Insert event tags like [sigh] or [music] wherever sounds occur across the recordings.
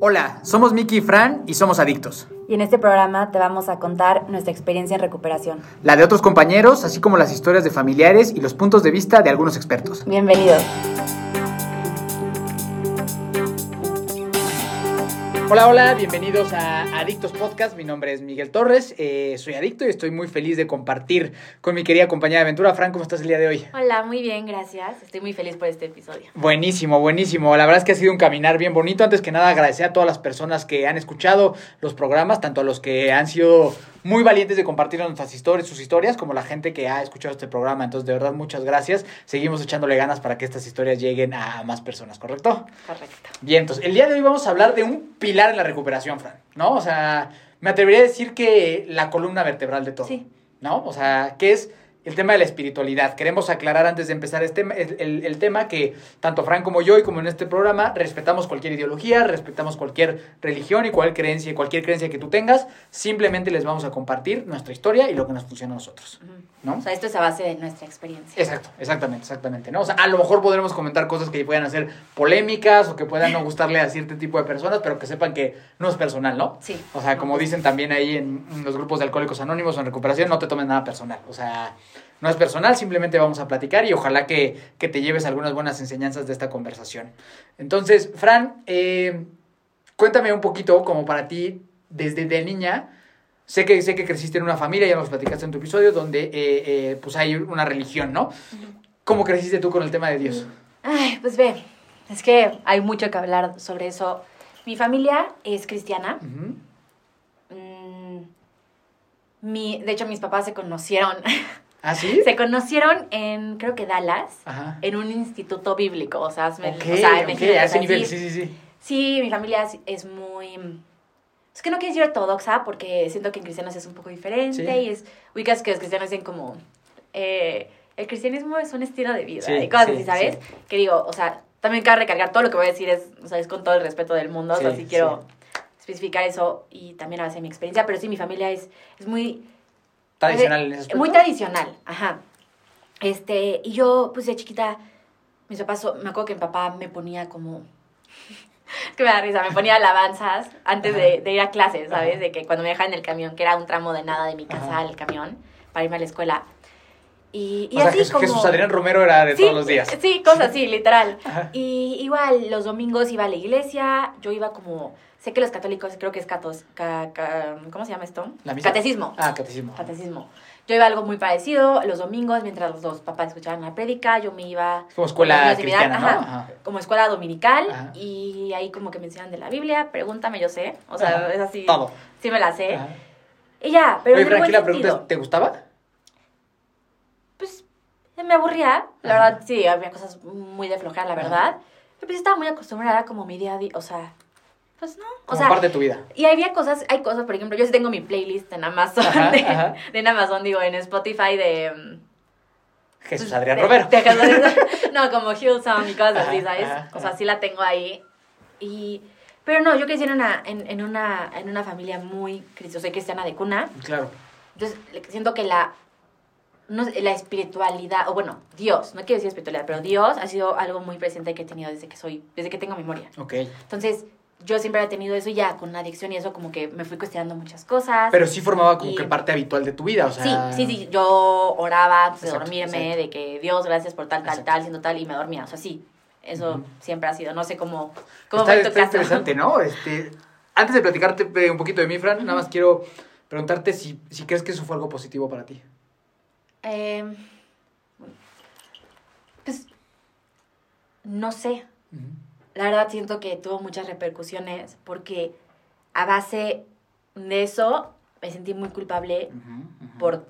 Hola, somos Miki y Fran y somos adictos. Y en este programa te vamos a contar nuestra experiencia en recuperación. La de otros compañeros, así como las historias de familiares y los puntos de vista de algunos expertos. Bienvenidos. Hola, hola, bienvenidos a Adictos Podcast. Mi nombre es Miguel Torres, eh, soy adicto y estoy muy feliz de compartir con mi querida compañera de aventura. Fran, ¿cómo estás el día de hoy? Hola, muy bien, gracias. Estoy muy feliz por este episodio. Buenísimo, buenísimo. La verdad es que ha sido un caminar bien bonito. Antes que nada, agradecer a todas las personas que han escuchado los programas, tanto a los que han sido muy valientes de compartir nuestras historias, sus historias, como la gente que ha escuchado este programa. Entonces, de verdad, muchas gracias. Seguimos echándole ganas para que estas historias lleguen a más personas, ¿correcto? Correcto. Bien, entonces, el día de hoy vamos a hablar de un pilar en la recuperación, Fran, ¿no? O sea, me atrevería a decir que la columna vertebral de todo. Sí. ¿No? O sea, que es el tema de la espiritualidad. Queremos aclarar antes de empezar este, el, el, tema que tanto Fran como yo y como en este programa respetamos cualquier ideología, respetamos cualquier religión y cualquier creencia, cualquier creencia que tú tengas. Simplemente les vamos a compartir nuestra historia y lo que nos funciona a nosotros. ¿No? O sea, esto es a base de nuestra experiencia. Exacto, exactamente, exactamente. ¿no? O sea, a lo mejor podremos comentar cosas que puedan ser polémicas o que puedan no gustarle a cierto tipo de personas, pero que sepan que no es personal, ¿no? Sí. O sea, como dicen también ahí en, en los grupos de alcohólicos anónimos o en recuperación, no te tomen nada personal. O sea, no es personal, simplemente vamos a platicar y ojalá que, que, te lleves algunas buenas enseñanzas de esta conversación. Entonces, Fran, eh, cuéntame un poquito, como para ti, desde de niña, sé que, sé que creciste en una familia, ya nos platicaste en tu episodio, donde eh, eh, pues hay una religión, ¿no? ¿Cómo creciste tú con el tema de Dios? Ay, pues ve, es que hay mucho que hablar sobre eso. Mi familia es cristiana. Uh -huh. mm, mi, de hecho, mis papás se conocieron ¿Ah, sí? [laughs] Se conocieron en, creo que Dallas, Ajá. en un instituto bíblico, o sea, me, okay, o sea, okay, a ese nivel, sí, sí, sí. Sí, mi familia es, es, muy... Es que no quiero decir ortodoxa porque siento que en cristianos es un poco diferente Sí. y es... Ubicas que los cristianos dicen como... eh, el cristianismo es un estilo de vida Sí, y cosas sí, así, ¿sabes? Que digo, o sea, también cabe recalcar, todo lo que voy a decir es, o sea, es con todo el respeto del mundo, o sea, Sí, quiero especificar eso y también a base de mi experiencia, pero sí, mi familia es, es muy... Tradicional en ese aspecto. Muy tradicional, ajá. Este, y yo, pues de chiquita, mis papás, me acuerdo que mi papá me ponía como. [laughs] Que me da risa, me ponía alabanzas antes de, de ir a clases, ¿sabes? De que cuando me dejaban en el camión, que era un tramo de nada de mi casa Ajá. al camión, para irme a la escuela. Y, y o sea, así Jesús, como. Jesús Adrián Romero era de Sí, todos los días. Sí, cosas así, literal. Ajá. Y igual los domingos iba a la iglesia, yo iba como, sé que los católicos, creo que es catos, ca- ca- ¿cómo se llama esto? ¿La misa? Catecismo. Ah, catecismo. Catecismo. Yo iba a algo muy parecido los domingos, mientras los dos papás escuchaban la prédica, yo me iba... Como escuela cristiana, ¿no? ajá, Ajá. Como escuela dominical, Ajá. y ahí como que me enseñan de la Biblia, pregúntame, yo sé, o sea, es así... Todo. Sí me la sé. Y ya, pero Oye, en el Fran, buen aquí la pregunta es, ¿te gustaba? Pues me aburría, la verdad, sí, había cosas muy de flojera, la verdad. Pero pues estaba muy acostumbrada como mi día a día, o sea, pues no. O Como sea, parte de tu vida. Y había cosas, hay cosas, por ejemplo, yo sí tengo mi playlist en Amazon, Ajá, de, ajá. de en Amazon, digo, en Spotify de... mm, Jesús pues, Adrián de- Romero. de [laughs] no, como Hillsong y cosas así, ¿sabes? O sea, sí la tengo ahí. Y... Pero no, yo crecí en una, en, en una, en una familia muy cristiana, soy cristiana de cuna. Claro. Entonces, siento que la, no la espiritualidad, o bueno, Dios, no quiero decir espiritualidad, pero Dios ha sido algo muy presente que he tenido desde que soy, desde que tengo memoria. Ok. Entonces, yo siempre he tenido eso y ya con la adicción y eso como que me fui cuestionando muchas cosas. Pero sí formaba como Y- que parte habitual de tu vida, o sea... Sí, sí, sí, yo oraba antes de dormirme, exacto. de que Dios, gracias por tal, tal, Exacto. tal, siendo tal, y me dormía, o sea, sí, eso siempre ha sido, no sé cómo, cómo Está, está interesante, ¿no? [laughs] Este, antes de platicarte eh, un poquito de mí, Fran, nada más quiero preguntarte si, si crees que eso fue algo positivo para ti. Eh, pues, no sé. La verdad siento que tuvo muchas repercusiones porque a base de eso me sentí muy culpable por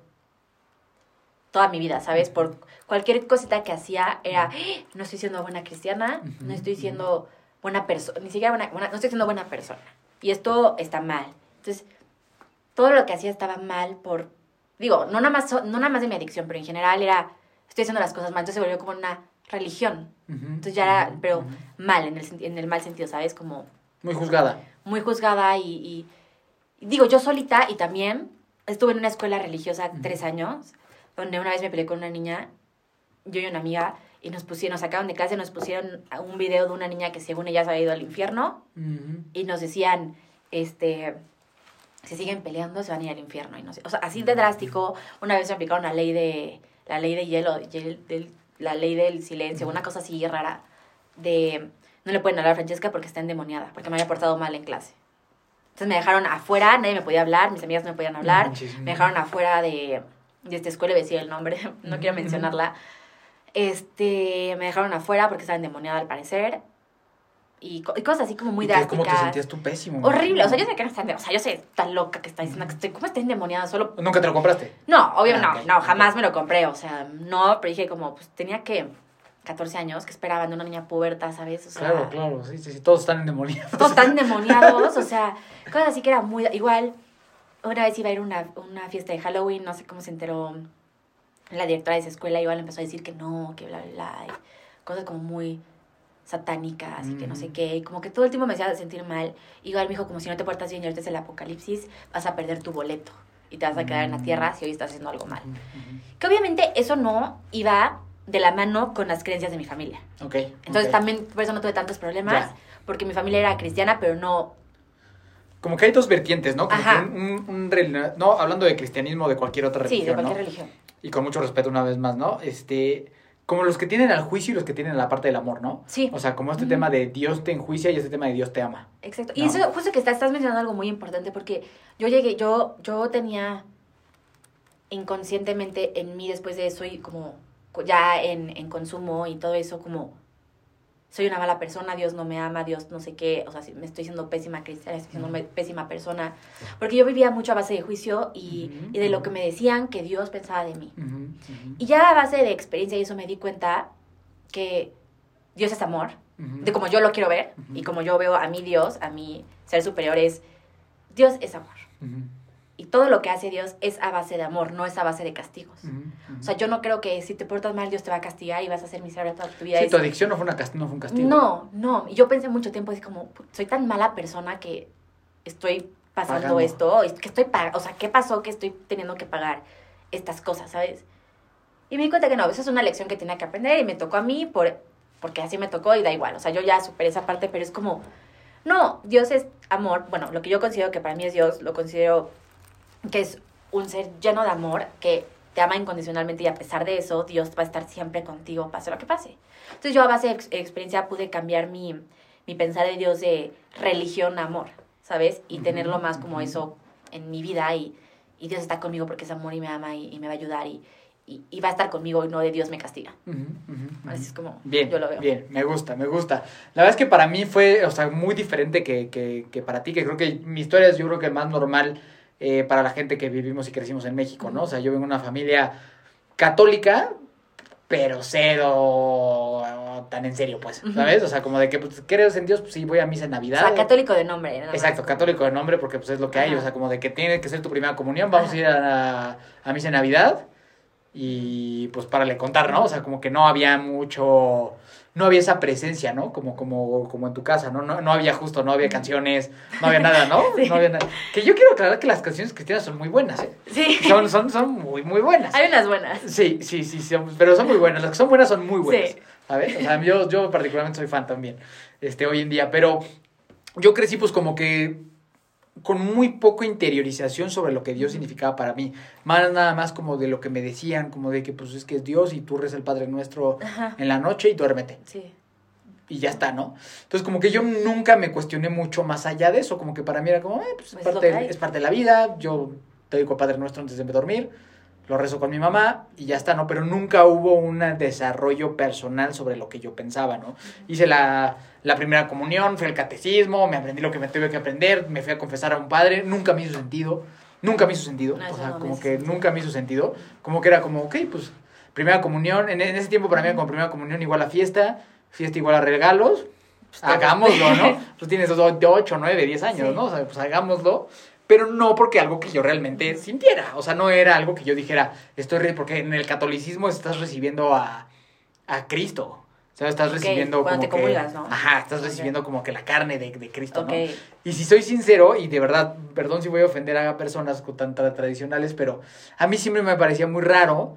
toda mi vida, ¿sabes? Por cualquier cosita que hacía era, "Ah, no estoy siendo buena cristiana, no estoy siendo buena persona, ni siquiera buena, buena- no estoy siendo buena persona. Y esto está mal. Entonces, todo lo que hacía estaba mal por, digo, no nada más, so- no nada más de mi adicción, pero en general era, estoy haciendo las cosas mal, entonces se volvió como una religión. Entonces ya era, pero mal, en el, en el mal sentido, ¿sabes? Como Muy juzgada. muy juzgada y, y- y digo, yo solita y también estuve en una escuela religiosa tres años, donde una vez me peleé con una niña, yo y una amiga, y nos pusieron, nos sacaron de clase, nos pusieron un video de una niña que según ella se había ido al infierno y nos decían, este, si siguen peleando se van a ir al infierno. Y no sé, o sea, así de drástico, una vez se aplicaron la ley de, la ley de hielo, hiel- del- la ley del silencio, una cosa así rara, de no le pueden hablar a Francesca porque está endemoniada, porque me había portado mal en clase. Entonces me dejaron afuera, nadie me podía hablar, mis amigas no me podían hablar, me dejaron afuera de, de esta escuela, decía el nombre, [laughs] no quiero mencionarla. Este, me dejaron afuera porque estaba endemoniada al parecer. Y, co- y cosas así como muy ¿Y drásticas. ¿Cómo te sentías tú pésimo? Horrible, o sea, yo sé que no está, o sea, yo sé tan loca que está diciendo que estoy, ¿cómo está endemoniada? Solo, ¿Nunca te lo compraste? no, obvio Ah, no, no, jamás me lo compré, o sea, no, pero dije como, pues tenía que 14 años, que esperaban de una niña puberta, ¿sabes? O sea, Claro, claro, sí, sí, sí, todos están endemoniados. todos tan [laughs] endemoniados, o sea, cosas así que era muy, igual, una vez iba a ir a una, una fiesta de Halloween, no sé cómo se enteró la directora de esa escuela, igual empezó a decir que no, que bla, bla, bla, y cosas como muy satánicas y que no sé qué, y como que todo el tiempo me hacía sentir mal. Igual me dijo, como si no te portas bien y ahorita es el apocalipsis, vas a perder tu boleto y te vas a quedar en la Mm. tierra si hoy estás haciendo algo mal. Que obviamente eso no iba de la mano con las creencias de mi familia. Ok. Entonces también por eso no tuve tantos problemas, Ya. porque mi familia era cristiana, pero no... Como que hay dos vertientes, ¿no? Como Ajá. que un, un- un rel- no, hablando de cristianismo o de cualquier otra Sí, religión, de cualquier ¿no? religión. Y con mucho respeto una vez más, ¿no? Este, como los que tienen al juicio y los que tienen la parte del amor, ¿no? Sí. O sea, como este tema de Dios te enjuicia y este tema de Dios te ama. Exacto. Y eso, justo que estás, estás mencionando algo muy importante, porque yo llegué, yo, yo tenía inconscientemente en mí después de eso y como ya en, en consumo y todo eso, como soy una mala persona, Dios no me ama, Dios no sé qué, o sea, me estoy siendo pésima cristiana, estoy siendo pésima persona, porque yo vivía mucho a base de juicio y, de lo que me decían que Dios pensaba de mí. Y ya a base de experiencia y eso me di cuenta que Dios es amor, de como yo lo quiero ver y como yo veo a mi Dios, a mi ser superior es, Dios es amor. Todo lo que hace Dios es a base de amor, no es a base de castigos. O sea, yo no creo que si te portas mal Dios te va a castigar y vas a ser miserable toda tu vida. Sí, Es- tu adicción no fue, una no fue un castigo. no, no. Y Yo pensé mucho tiempo así como, "Pu- soy tan mala persona que estoy pasando Pagando. esto, que estoy o sea, ¿qué pasó que estoy teniendo que pagar estas cosas, sabes? Y me di cuenta que no, eso es una lección que tenía que aprender y me tocó a mí por, porque así me tocó y da igual. O sea, yo ya superé esa parte, pero es como, no, Dios es amor. Bueno, lo que yo considero que para mí es Dios, lo considero que es un ser lleno de amor, que te ama incondicionalmente y a pesar de eso, Dios va a estar siempre contigo, pase lo que pase. Entonces yo a base de ex- experiencia pude cambiar mi, mi pensar de Dios de religión a amor, ¿sabes? Y tenerlo más como eso en mi vida y, y Dios está conmigo porque es amor y me ama y, y me va a ayudar y, y, y va a estar conmigo y no de Dios me castiga. Ujú, ujú, ujú. Así es como Bien, yo lo veo. bien, me gusta, me gusta. La verdad es que para mí fue, o sea, muy diferente que, que, que para ti, que creo que mi historia es yo creo que más normal eh, para la gente que vivimos y crecimos en México, ¿no? O sea, yo vengo de una familia católica, pero cero tan en serio, pues. ¿sabes? O sea, como de que, pues, ¿crees en Dios? Pues sí, voy a misa en O Navidad. sea, católico de nombre. nada más. Exacto, católico de nombre porque pues es lo que hay, o sea, como de que tiene que ser tu primera comunión, vamos Ajá. a ir a, a misa en Navidad y pues para le contar, ¿no? O sea, como que no había mucho, no había esa presencia, ¿no? Como, como, como en tu casa, ¿no? No, no había justo, no había canciones, no había nada, ¿no? [laughs] Sí. No había nada. Que yo quiero aclarar que las canciones cristianas son muy buenas, ¿eh? Sí, Son, son, son muy, muy buenas. hay unas buenas. Sí, sí, sí, son- pero son muy buenas. Las que son buenas son muy buenas. Sí. ¿Sabes? O sea, yo, yo particularmente soy fan también, este, hoy en día. Pero yo crecí pues como que con muy poca interiorización sobre lo que Dios significaba para mí. Más nada más como de lo que me decían, como de que pues es que es Dios y tú rezas el Padre Nuestro Ajá. en la noche y duérmete. Sí. Y ya está, ¿no? Entonces como que yo nunca me cuestioné mucho más allá de eso. Como que para mí era como, eh, pues, es, Pues parte, es parte de la vida. Yo te digo Padre Nuestro antes de dormir lo rezo con mi mamá y ya está, ¿no? Pero nunca hubo un desarrollo personal sobre lo que yo pensaba, ¿no? Hice la, la primera comunión, fui al catecismo, me aprendí lo que me tuve que aprender, me fui a confesar a un padre, nunca me hizo sentido, nunca me hizo sentido, No, o sea, no como que sentido. nunca me hizo sentido, como que era como, ok, pues, primera comunión, en, en ese tiempo para mí como primera comunión igual a fiesta, fiesta igual a regalos, Pues, hagámoslo, ¿no? Tú [laughs] tienes 8, 9, 10 años, Sí. ¿no? O sea, pues hagámoslo. Pero no porque algo que yo realmente sintiera. O sea, no era algo que yo dijera, estoy re porque en el catolicismo estás recibiendo a, a Cristo. O sea, estás recibiendo cuando como te que. Ajá, estás recibiendo como que la carne de, de Cristo, Ok. ¿no? Y si soy sincero, y de verdad, perdón si voy a ofender a personas tan tra- tradicionales, pero a mí siempre me parecía muy raro.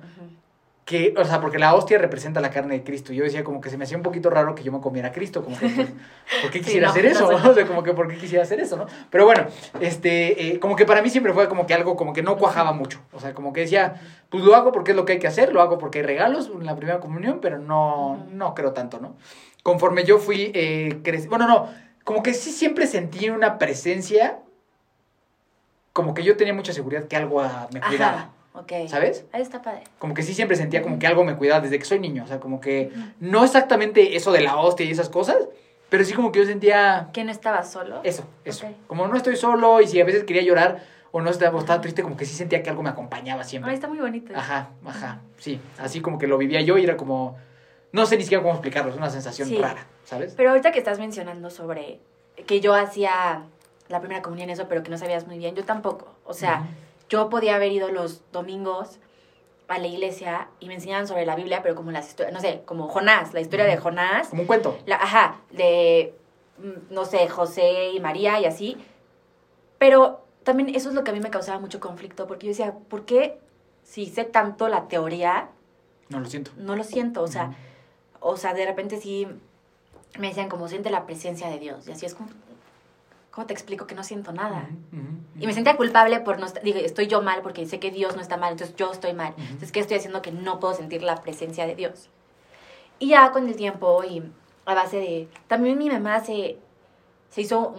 Que, o sea, porque la hostia representa la carne de Cristo. Yo decía como que se me hacía un poquito raro que yo me comiera a Cristo, como que, pues, [laughs] ¿por qué Sí, quisiera no, hacer no eso? sé. [laughs] O sea, como que, ¿por qué quisiera hacer eso, no? Pero bueno, este, eh, como que para mí siempre fue como que algo como que no cuajaba mucho. O sea, como que decía, pues lo hago porque es lo que hay que hacer, lo hago porque hay regalos en la primera comunión, pero no, no creo tanto, ¿no? Conforme yo fui eh, creci- bueno, no, como que sí siempre sentí una presencia, como que yo tenía mucha seguridad que algo me cuidaba, Ajá, ok. ¿sabes? Ahí está padre. como que sí siempre sentía como que algo me cuidaba desde que soy niño, o sea, como que no exactamente eso de la hostia y esas cosas, pero sí como que yo sentía ¿Que no estaba solo? eso, eso. Como no estoy solo y si a veces quería llorar o no estaba, o estaba triste, como que sí sentía que algo me acompañaba siempre. Ay, está muy bonito. Ajá, ajá, sí, así como que lo vivía yo y era como, no sé ni siquiera cómo explicarlo, es una sensación Sí. rara, ¿sabes? Pero ahorita que estás mencionando sobre que yo hacía la primera comunión eso, pero que no sabías muy bien, yo tampoco. O sea. Yo podía haber ido los domingos a la iglesia y me enseñaban sobre la Biblia, pero como las historias, no sé, como Jonás, la historia de. Jonás, Como un cuento. la, ajá, de, mm, no sé, José y María y así. Pero también eso es lo que a mí me causaba mucho conflicto, porque yo decía, ¿por qué si sé tanto la teoría, No lo siento. no lo siento? O sea, o sea, de repente sí me decían como siente la presencia de Dios. Y así es como, ¿cómo te explico que no siento nada? Y me sentía culpable por no estar, digo, estoy yo mal porque sé que Dios no está mal, entonces yo estoy mal. Entonces, ¿qué estoy haciendo que no puedo sentir la presencia de Dios? Y ya con el tiempo y a base de... También mi mamá se, se hizo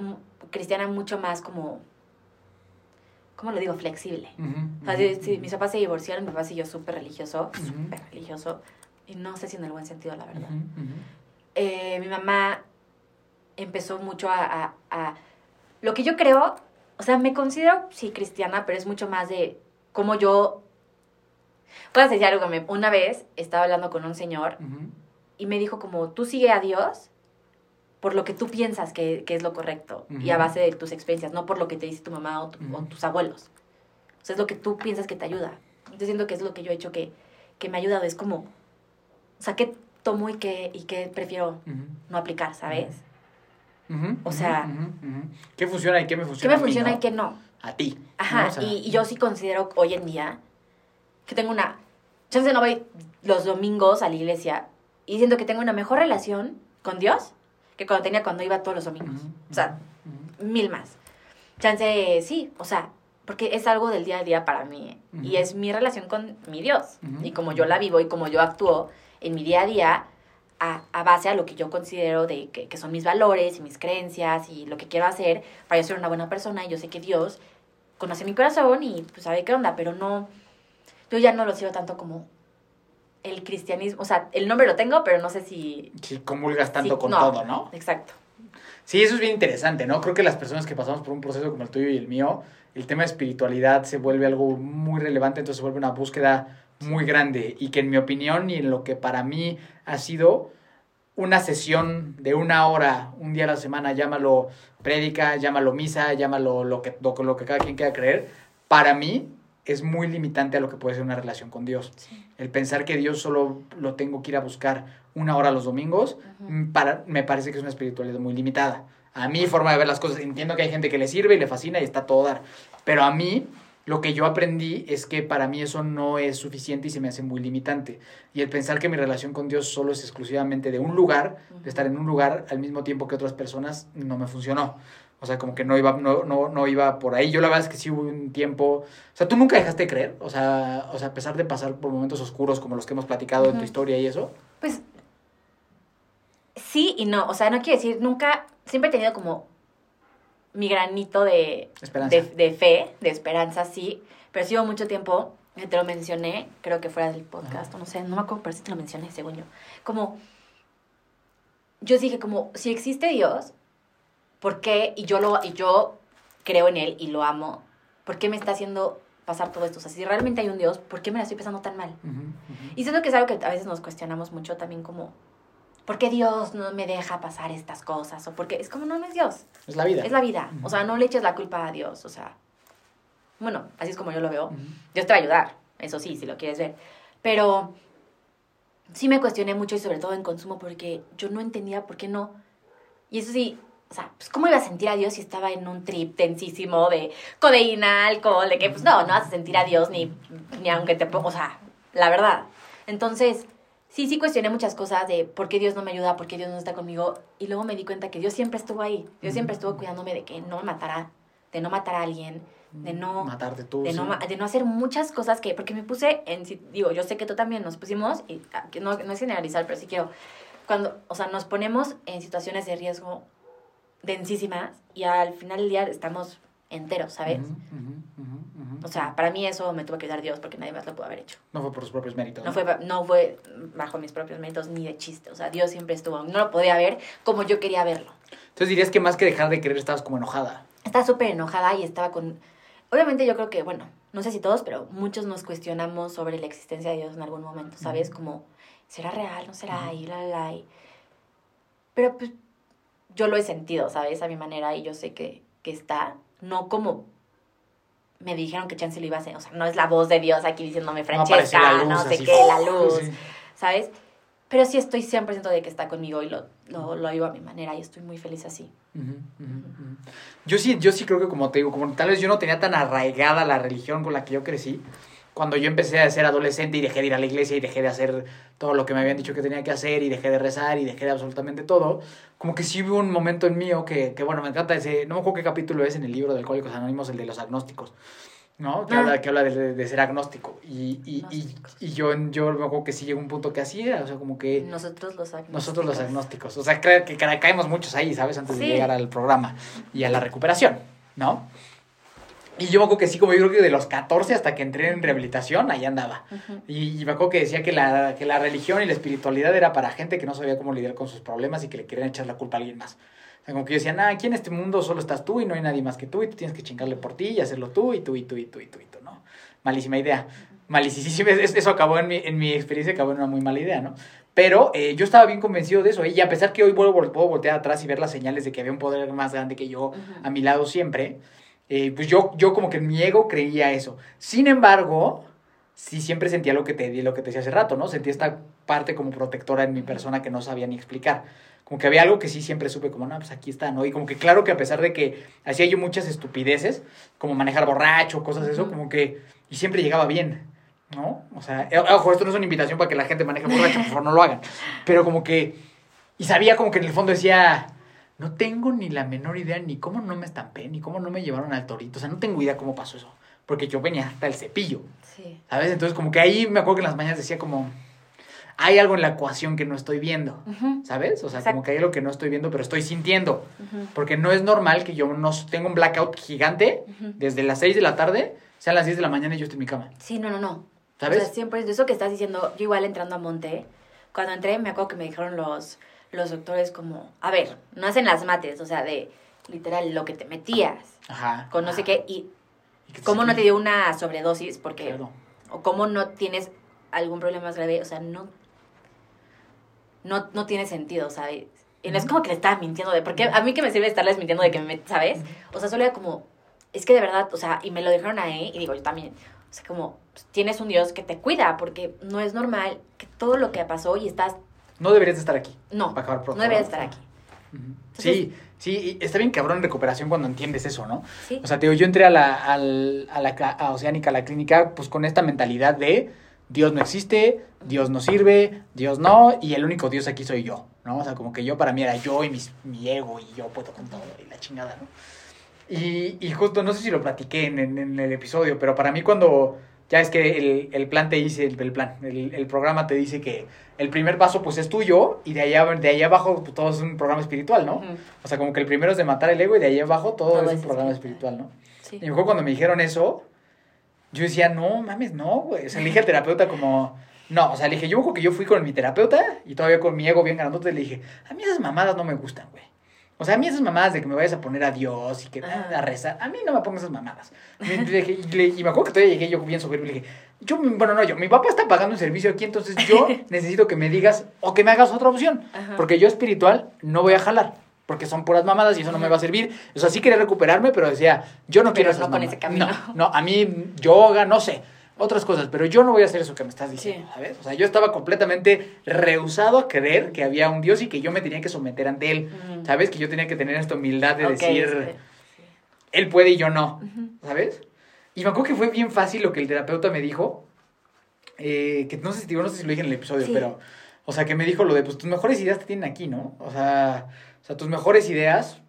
cristiana mucho más como... ¿Cómo lo digo? Flexible. O sea, mis papás se divorciaron, mi papá siguió súper religioso, súper religioso. Y no sé si en el buen sentido, la verdad. Eh, mi mamá empezó mucho a, a- a- Lo que yo creo, o sea, me considero, sí, cristiana, pero es mucho más de cómo yo... Puedo decir algo, me- una vez estaba hablando con un señor y me dijo como, tú sigue a Dios por lo que tú piensas que, que es lo correcto y a base de tus experiencias, no por lo que te dice tu mamá o, tu- o tus abuelos. O sea, es lo que tú piensas que te ayuda. Yo siento que es lo que yo he hecho que, que me ha ayudado. Es como, o sea, ¿qué tomo y qué, y qué prefiero no aplicar, sabes? O sea- ujú, ujú. ¿qué funciona y qué me ¿Qué funciona? me a mí, funciona no? y qué no? A ti. Ajá, ¿no? O sea, y, y yo sí considero hoy en día que tengo una... Chance no voy los domingos a la iglesia y siento que tengo una mejor relación con Dios que cuando tenía cuando iba todos los domingos. O sea, mil más. Chance, sí, o sea, porque es algo del día a día para mí y es mi relación con mi Dios y como yo la vivo y como yo actúo en mi día a día a, a base a lo que yo considero de que, que son mis valores y mis creencias y lo que quiero hacer para yo ser una buena persona y yo sé que Dios conoce mi corazón y pues sabe qué onda, pero no, yo ya no lo sigo tanto como el cristianismo, o sea, el nombre lo tengo, pero no sé si... Si comulgas tanto con todo, ¿no? Exacto. Sí, eso es bien interesante, ¿no? Creo que las personas que pasamos por un proceso como el tuyo y el mío, el tema de espiritualidad se vuelve algo muy relevante, entonces se vuelve una búsqueda muy grande y que en mi opinión y en lo que para mí ha sido una sesión de una hora, un día a la semana, llámalo prédica, llámalo misa, llámalo lo que, lo, lo que cada quien quiera creer, para mí es muy limitante a lo que puede ser una relación con Dios. El pensar que Dios solo lo tengo que ir a buscar una hora los domingos, mm, para, me parece que es una espiritualidad muy limitada. A mi forma de ver las cosas, entiendo que hay gente que le sirve y le fascina y está todo dar. Pero a mí, lo que yo aprendí es que para mí eso no es suficiente y se me hace muy limitante. Y el pensar que mi relación con Dios solo es exclusivamente de un lugar, de estar en un lugar al mismo tiempo que otras personas, no me funcionó. O sea, como que no iba, no, no, no iba por ahí. Yo la verdad es que sí hubo un tiempo... O sea, ¿tú nunca dejaste de creer? O sea, o sea a pesar de pasar por momentos oscuros como los que hemos platicado en tu historia y eso. Pues sí y no. O sea, no quiere decir nunca. Siempre he tenido como mi granito de, de, de fe, de esperanza, sí. Pero sí hubo mucho tiempo, que te lo mencioné, creo que fuera del podcast, o no sé, no me acuerdo, pero sí te lo mencioné, según yo. Como. Yo dije, como, si existe Dios, ¿por qué? Y yo, lo, y yo creo en Él y lo amo, ¿por qué me está haciendo pasar todo esto? O sea, si realmente hay un Dios, ¿por qué me la estoy pasando tan mal? Y siento que es algo que a veces nos cuestionamos mucho también como, ¿por qué Dios no me deja pasar estas cosas? O porque es como, no, no es Dios, Es la vida. es la vida. Ujú. O sea, no le eches la culpa a Dios, o sea, bueno, así es como yo lo veo. Ujú. Dios te va a ayudar, eso sí, si lo quieres ver. Pero sí me cuestioné mucho y sobre todo en consumo porque yo no entendía por qué no. Y eso sí, o sea, pues ¿cómo iba a sentir a Dios si estaba en un trip tensísimo de codeína, alcohol, de que pues no, no vas a sentir a Dios ni, ni aunque te... po- O sea, la verdad. Entonces, sí, sí cuestioné muchas cosas de por qué Dios no me ayuda, por qué Dios no está conmigo. Y luego me di cuenta que Dios siempre estuvo ahí. Dios siempre estuvo cuidándome de que no me matara, de no matar a alguien, de no... Matarte tú. De sí. de no hacer muchas cosas que... Porque me puse en... Digo, yo sé que tú también nos pusimos, y ah, no, no es generalizar, pero sí quiero... Cuando, o sea, nos ponemos en situaciones de riesgo densísimas y al final del día estamos enteros, ¿sabes? Ujú, ujú. O sea, para mí eso me tuvo que ayudar Dios porque nadie más lo pudo haber hecho. No fue por sus propios méritos. No fue, no fue bajo mis propios méritos ni de chiste. O sea, Dios siempre estuvo. No lo podía ver como yo quería verlo. Entonces dirías que más que dejar de querer estabas como enojada. Estaba súper enojada y estaba con... Obviamente yo creo que, bueno, no sé si todos, pero muchos nos cuestionamos sobre la existencia de Dios en algún momento, ¿sabes? Como, ¿será real? ¿No será? Y la, la, la, y- Pero pues yo lo he sentido, ¿sabes? A mi manera y yo sé que, que está, no como me dijeron que chance lo iba a hacer, o sea, no es la voz de Dios aquí diciéndome, Francesca, luz no, sé qué, la luz, sí. ¿sabes? Pero sí estoy 100% de que está conmigo y lo, lo, lo a mi manera y estoy muy feliz así. Yo sí, yo sí creo que como te digo, como tal vez yo no tenía tan arraigada la religión con la que yo crecí, cuando yo empecé a ser adolescente y dejé de ir a la iglesia y dejé de hacer todo lo que me habían dicho que tenía que hacer y dejé de rezar y dejé de absolutamente todo, como que sí hubo un momento en mío que, que bueno, me encanta ese, no me acuerdo qué capítulo es en el libro de Alcohólicos Anónimos, el de los agnósticos, ¿no? Que Ah. habla, que habla de, de ser agnóstico. Y, y, y, y yo, yo me acuerdo que sí llegó un punto que así era, o sea, como que... Nosotros los agnósticos. Nosotros los agnósticos. O sea, creo que ca- caemos muchos ahí, ¿sabes? Antes de Sí. llegar al programa y a la recuperación, ¿no? Y yo me acuerdo que sí, como yo creo que de los 14 hasta que entré en rehabilitación, ahí andaba. Ujú. Y, y me acuerdo que decía que la, que la religión y la espiritualidad era para gente que no sabía cómo lidiar con sus problemas y que le querían echar la culpa a alguien más. O sea, como que yo decía, nah, aquí en este mundo solo estás tú y no hay nadie más que tú y tú tienes que chingarle por ti y hacerlo tú y tú y tú y tú y tú y tú, ¿no? Malísima idea. Malísima. Es- Eso acabó en mi, en mi experiencia, acabó en una muy mala idea, ¿no? Pero eh, yo estaba bien convencido de eso. ¿eh? Y a pesar que hoy puedo, puedo voltear atrás y ver las señales de que había un poder más grande que yo Ujú. a mi lado siempre, eh, pues yo, yo como que en mi ego creía eso. Sin embargo, sí siempre sentía lo que te lo que te decía hace rato, ¿no? Sentía esta parte como protectora en mi persona que no sabía ni explicar. Como que había algo que sí siempre supe como, no, pues aquí está, ¿no? Y como que claro que a pesar de que hacía yo muchas estupideces, como manejar borracho, cosas de eso, como que, y siempre llegaba bien, ¿no? O sea, eh, ojo, esto no es una invitación para que la gente maneje borracho, por favor, no lo hagan. Pero como que, y sabía como que en el fondo decía, no tengo ni la menor idea ni cómo no me estampé, ni cómo no me llevaron al torito, o sea, no tengo idea cómo pasó eso, porque yo venía hasta el cepillo, Sí. ¿sabes? Entonces como que ahí me acuerdo que en las mañanas decía como, hay algo en la ecuación que no estoy viendo. ¿sabes? O sea, Exacto. como que hay algo que no estoy viendo, pero estoy sintiendo, porque no es normal que yo no tenga un blackout gigante desde las 6 de la tarde, sean las 10 de la mañana y yo estoy en mi cama, Sí, no, no, no. ¿sabes? O sea, siempre de eso que estás diciendo, yo igual entrando a Monte, cuando entré me acuerdo que me dijeron los, los doctores como, a ver, no hacen las mates, o sea, de literal lo que te metías Ajá. con no sé ajá. qué y ¿Y qué cómo no te dio una sobredosis porque Claro. o cómo no tienes algún problema más grave, o sea, no no, no tiene sentido, ¿sabes? Y no es como que le estaba mintiendo de, porque a mí que me sirve estarles mintiendo de que me, ¿sabes? O sea, solo era como, es que de verdad, o sea, y me lo dijeron ahí, y digo, yo también, o sea, como, pues, tienes un Dios que te cuida, porque no es normal que todo lo que pasó y estás, No deberías de estar aquí. no, Para acabar pronto, no deberías estar aquí. Entonces- Sí, sí, está bien cabrón en recuperación cuando entiendes eso, ¿no? Sí, O sea, te digo, yo entré a la, a la cla- a Oceánica, a la clínica, pues con esta mentalidad de Dios no existe, Dios no sirve, Dios no, y el único Dios aquí soy yo, ¿no? O sea, como que yo para mí era yo y mis, mi ego y yo puedo con todo y la chingada, ¿no? Y, y justo, no sé si lo platiqué en, en- en el episodio, pero para mí cuando, ya es que el, el plan te dice, el, el plan, el, el programa te dice que el primer paso pues es tuyo y de allá, de allá abajo pues, todo es un programa espiritual, ¿no? Ujú. O sea, como que el primero es de matar el ego y de ahí abajo todo, Todo es un programa espiritual. espiritual, ¿no? sí. Y me acuerdo cuando me dijeron eso, yo decía, no, mames, no, güey. O sea, le dije al terapeuta como, no, o sea, le dije, yo me acuerdo que yo fui con mi terapeuta y todavía con mi ego bien grandote, le dije, a mí esas mamadas no me gustan, güey. O sea, a mí esas mamadas de que me vayas a poner a Dios y que Ajá. a rezar, a mí no me pongas esas mamadas. Y, le dije- y le- y me acuerdo que todavía llegué yo bien soberbio y le dije, yo, bueno, no, yo, mi papá está pagando un servicio aquí, entonces yo [laughs] necesito que me digas o que me hagas otra opción. Ajá. Porque yo espiritual no voy a jalar. Porque son puras mamadas y eso no me va a servir. O sea, sí quería recuperarme, pero decía, yo no Pero quiero no esas con mamadas. ese camino. No, no, a mí yoga, no sé, otras cosas, pero yo no voy a hacer eso que me estás diciendo, Sí. ¿sabes? O sea, yo estaba completamente rehusado a creer que había un Dios y que yo me tenía que someter ante él. ¿sabes? Que yo tenía que tener esta humildad de decir, él puede y yo no. ¿sabes? Y me acuerdo que fue bien fácil lo que el terapeuta me dijo. eh, que no sé, si, digo, no sé si lo dije en el episodio, Sí. pero, o sea, que me dijo lo de, pues tus mejores ideas te tienen aquí, ¿no? O sea, o sea, tus mejores ideas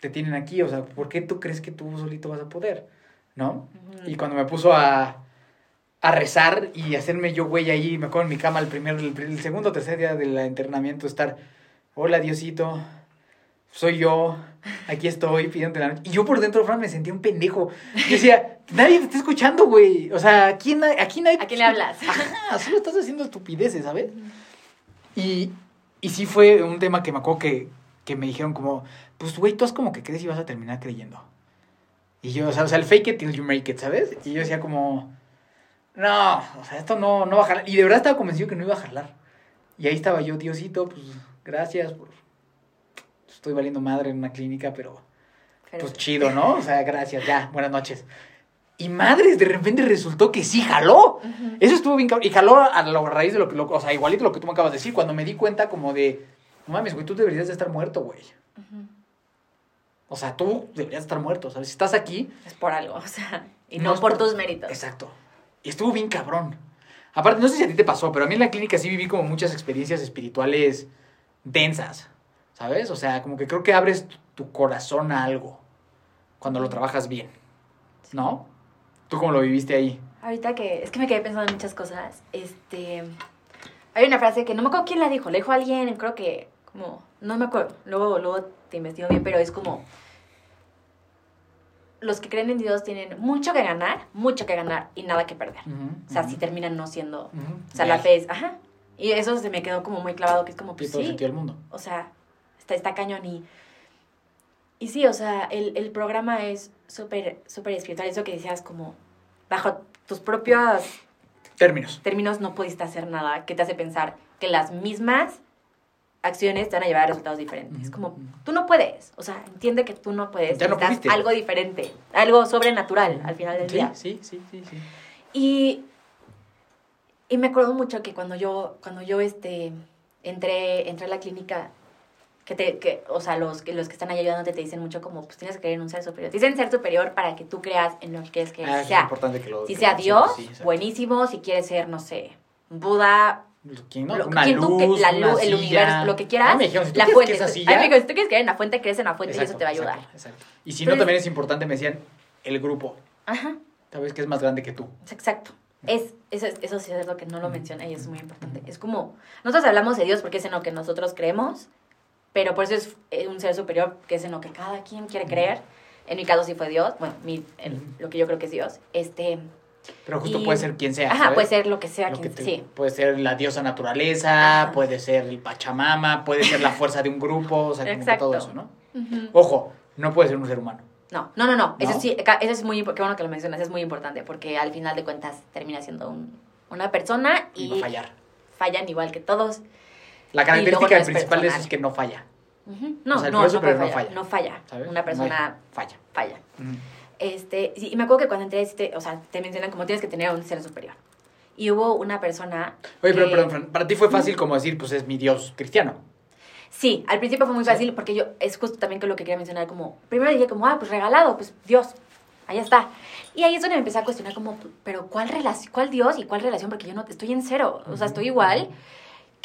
te tienen aquí, o sea, ¿por qué tú crees que tú solito vas a poder? ¿No? Y cuando me puso a, a rezar y hacerme yo güey ahí, me acuerdo en mi cama el primer, el, el segundo o tercer día del internamiento, estar, hola Diosito, soy yo, aquí estoy pidiéndote la noche. Y yo por dentro, Fran, me sentía un pendejo. Yo decía, nadie te está escuchando, güey. O sea, aquí, aquí nadie... ¿A quién le hablas? [laughs] Ajá, solo estás haciendo estupideces, ¿sabes? Y, y sí fue un tema que me acuerdo que, que me dijeron como, pues, güey, tú has como que crees y vas a terminar creyendo. Y yo, o sea, o sea, el fake it till you make it, ¿sabes? Y yo decía como, no, o sea, esto no, no va a jalar. Y de verdad estaba convencido que no iba a jalar. Y ahí estaba yo, Diosito, pues, gracias por... Estoy valiendo madre en una clínica, pero pues chido, ¿no? O sea, gracias, ya, buenas noches. Y madres, de repente resultó que sí jaló. Eso estuvo bien cabrón. Y jaló a la raíz de lo que, lo- o sea, igualito lo que tú me acabas de decir. Cuando me di cuenta como de, no mames, güey, tú deberías de estar muerto, güey. O sea, tú deberías estar muerto, ¿sabes? Si estás aquí, Es por algo, o sea, y No por, por- tus méritos. exacto. Y estuvo bien cabrón. Aparte, no sé si a ti te pasó, pero a mí en la clínica sí viví como muchas experiencias espirituales densas, ¿sabes? O sea, como que creo que abres tu- corazón a algo cuando lo trabajas bien, ¿no? ¿Tú cómo lo viviste ahí? Ahorita que, es que me quedé pensando en muchas cosas, este, hay una frase que no me acuerdo quién la dijo, la dijo alguien, creo que, como, no me acuerdo, luego, luego te investigo bien, pero es como, los que creen en Dios tienen mucho que ganar, mucho que ganar y nada que perder. O sea, si terminan no siendo, o sea, la fe es, ajá. Y eso se me quedó como muy clavado, que es como, Y pues todo el sí, del mundo. o sea, está, está cañón y... Y sí, o sea, el, el programa es súper, súper espiritual. Eso que decías como, bajo tus propios Términos. términos no pudiste hacer nada que te hace pensar que las mismas acciones te van a llevar a resultados diferentes. Ujú. Como, tú no puedes, o sea, entiende que tú no puedes. Ya necesitas algo diferente, algo sobrenatural al final del Sí, día. sí, sí, sí, sí. Y, y me acuerdo mucho que cuando yo, cuando yo este, entré, entré a la clínica, que te, que, o sea, los, que los que están ahí ayudándote te dicen mucho como, pues tienes que creer en un ser superior. Te dicen ser superior para que tú creas en lo que quieres que Ah, sea. es importante que lo Si que sea Dios, sí, exacto. buenísimo. Si quieres ser, no sé, Buda, ¿Quién, no? lo- Una quien tú luz, que- la una luz, el silla. universo, lo que quieras. Ah, me dijeron, si tú la quieres fuente. que esa Ay, silla- me si tú quieres creer en la fuente, crees en la fuente y eso Exacto, te va a ayudar. exacto, exacto. Y si no, Entonces- también es importante, me decían, el grupo. Ajá. Sabes que es más grande que tú. Exacto. Es, eso, es- eso sí es lo que no lo menciona y es muy importante. Es como, nosotros hablamos de Dios porque es en lo que nosotros creemos, pero por eso es eh, un ser superior que es en lo que cada quien quiere creer. En mi caso sí fue Dios, bueno, mi, el- lo que yo creo que es Dios. Este, Pero justo Y- puede ser quien sea. ajá, ¿sabes? puede ser lo que sea Lo quien que te- sí. Puede ser la diosa naturaleza, Ajá. puede ser el Pachamama, puede ser la fuerza de un grupo, o sea, como que todo eso, ¿no? Ujú. Ojo, no puede ser un ser humano. No, no, no, no. Eso ¿No? sí, ca- eso es muy, impo- qué bueno que lo mencionas, es muy importante porque al final de cuentas termina siendo un- una persona Y y va a fallar. fallan igual que todos. La característica principal de eso personal. es que no falla. No, O sea, no, no, no falla. no falla. ¿sabes? Una persona falla. falla. Ujú. Este, sí, y me acuerdo que cuando entré, este, o sea, te mencionan como tienes que tener un ser superior. Y hubo una persona. Oye, pero que- perdón, Fran, para ti fue fácil como decir, pues es mi Dios cristiano. Sí, al principio fue muy Sí. fácil porque yo, es justo también que lo que quería mencionar, como, primero dije como, ah, pues regalado, pues Dios, ahí está. Y ahí es donde me empecé a cuestionar como, pero ¿cuál relación, cuál Dios y cuál relación? Porque yo no, estoy en cero, o sea, estoy igual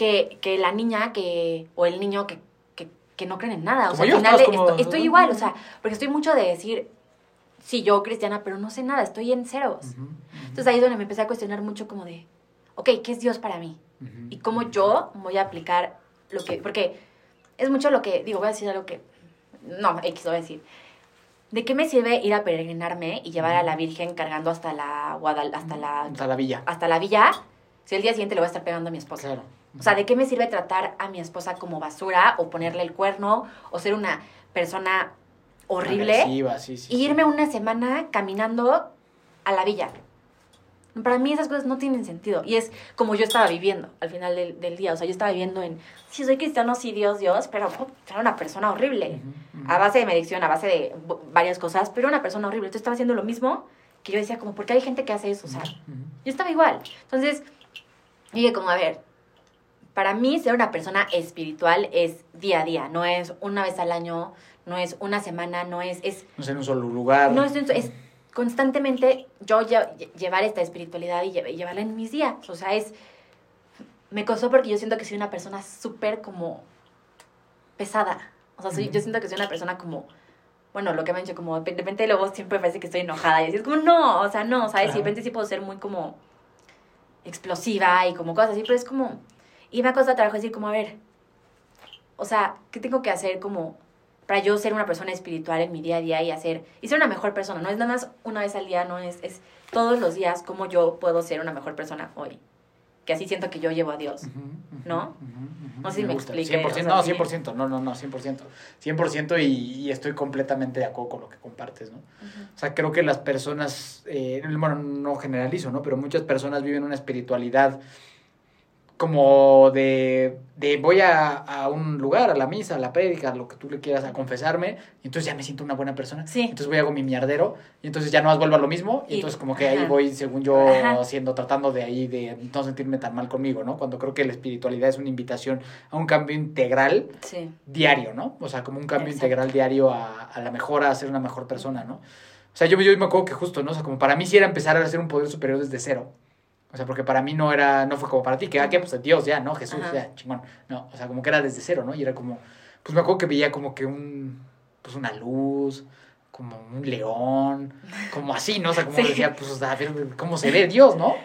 que, que la niña que, o el niño que, que, que no creen en nada. O sea, yo, al final como- estoy, estoy igual, o sea, porque estoy mucho de decir, sí, yo cristiana, pero no sé nada, estoy en ceros. Ujú, ujú, Entonces ahí es donde me empecé a cuestionar mucho como de, ok, ¿qué es Dios para mí? ujú. y cómo yo voy a aplicar lo que, porque es mucho lo que, digo, voy a decir algo que, no, X voy a decir. ¿De qué me sirve ir a peregrinarme y llevar a la Virgen cargando hasta la Guadal, hasta la, Hasta la villa. hasta la villa si el día siguiente le voy a estar pegando a mi esposa? Claro. O sea, ¿de qué me sirve tratar a mi esposa como basura o ponerle el cuerno o ser una persona horrible Agresiva, sí, sí, y irme una semana caminando a la villa. Para mí esas cosas no tienen sentido. Y es como yo estaba viviendo al final del, del día. O sea, yo estaba viviendo en, sí, soy cristiano, sí, Dios, Dios, pero oh, era una persona horrible. A base de medición, a base de varias cosas, pero una persona horrible. Entonces estaba haciendo lo mismo que yo decía, como, ¿por qué hay gente que hace eso? O sea, yo estaba igual. Entonces, dije como, a ver, para mí ser una persona espiritual es día a día, no es una vez al año, no es una semana, no es, es No sé, en un solo lugar. no es, es constantemente yo lle- llevar esta espiritualidad y lle- llevarla en mis días. O sea, es... Me costó porque yo siento que soy una persona súper como pesada. O sea, soy, yo siento que soy una persona como... Bueno, lo que me han dicho, como de repente luego siempre parece que estoy enojada y así es como, no, o sea, no, ¿sabes? Y Ajá. de repente sí puedo ser muy como explosiva y como cosas así, pero es como... Y me ha costado trabajo decir como, a ver, o sea, ¿qué tengo que hacer como para yo ser una persona espiritual en mi día a día y hacer, y ser una mejor persona? No es nada más una vez al día, no es, es todos los días cómo yo puedo ser una mejor persona hoy. Que así siento que yo llevo a Dios. ¿no? No sé si me expliqué, 100%, o sea, no, sí. 100%, no, no, no, 100%. 100% y, y estoy completamente de acuerdo con lo que compartes, ¿no? O sea, creo que las personas, eh, bueno, no generalizo, ¿no? Pero muchas personas viven una espiritualidad como de, de voy a, a un lugar, a la misa, a la prédica, a lo que tú le quieras, a confesarme, y entonces ya me siento una buena persona. Sí. Entonces voy a hago mi mierdero, y entonces ya no más vuelvo a lo mismo, y, Y- entonces como que ahí voy, según yo, Ajá. haciendo, tratando de ahí, de no sentirme tan mal conmigo, ¿no? Cuando creo que la espiritualidad es una invitación a un cambio integral Sí. diario, ¿no? O sea, como un cambio Exacto. integral diario a, a la mejora, a ser una mejor persona, ¿no? O sea, yo, yo me acuerdo que justo, ¿no? O sea, como para mí sí era empezar a ser un poder superior desde cero. O sea, porque para mí no era, no fue como para ti, que, ah, que pues Dios ya, ¿no? Jesús Ajá. ya, chingón. No, o sea, como que era desde cero, ¿no? Y era como, pues me acuerdo que veía como que un, pues una luz, como un león, como así, ¿no? O sea, como Sí. decía, pues, o sea, a ver cómo se ve Dios, ¿no?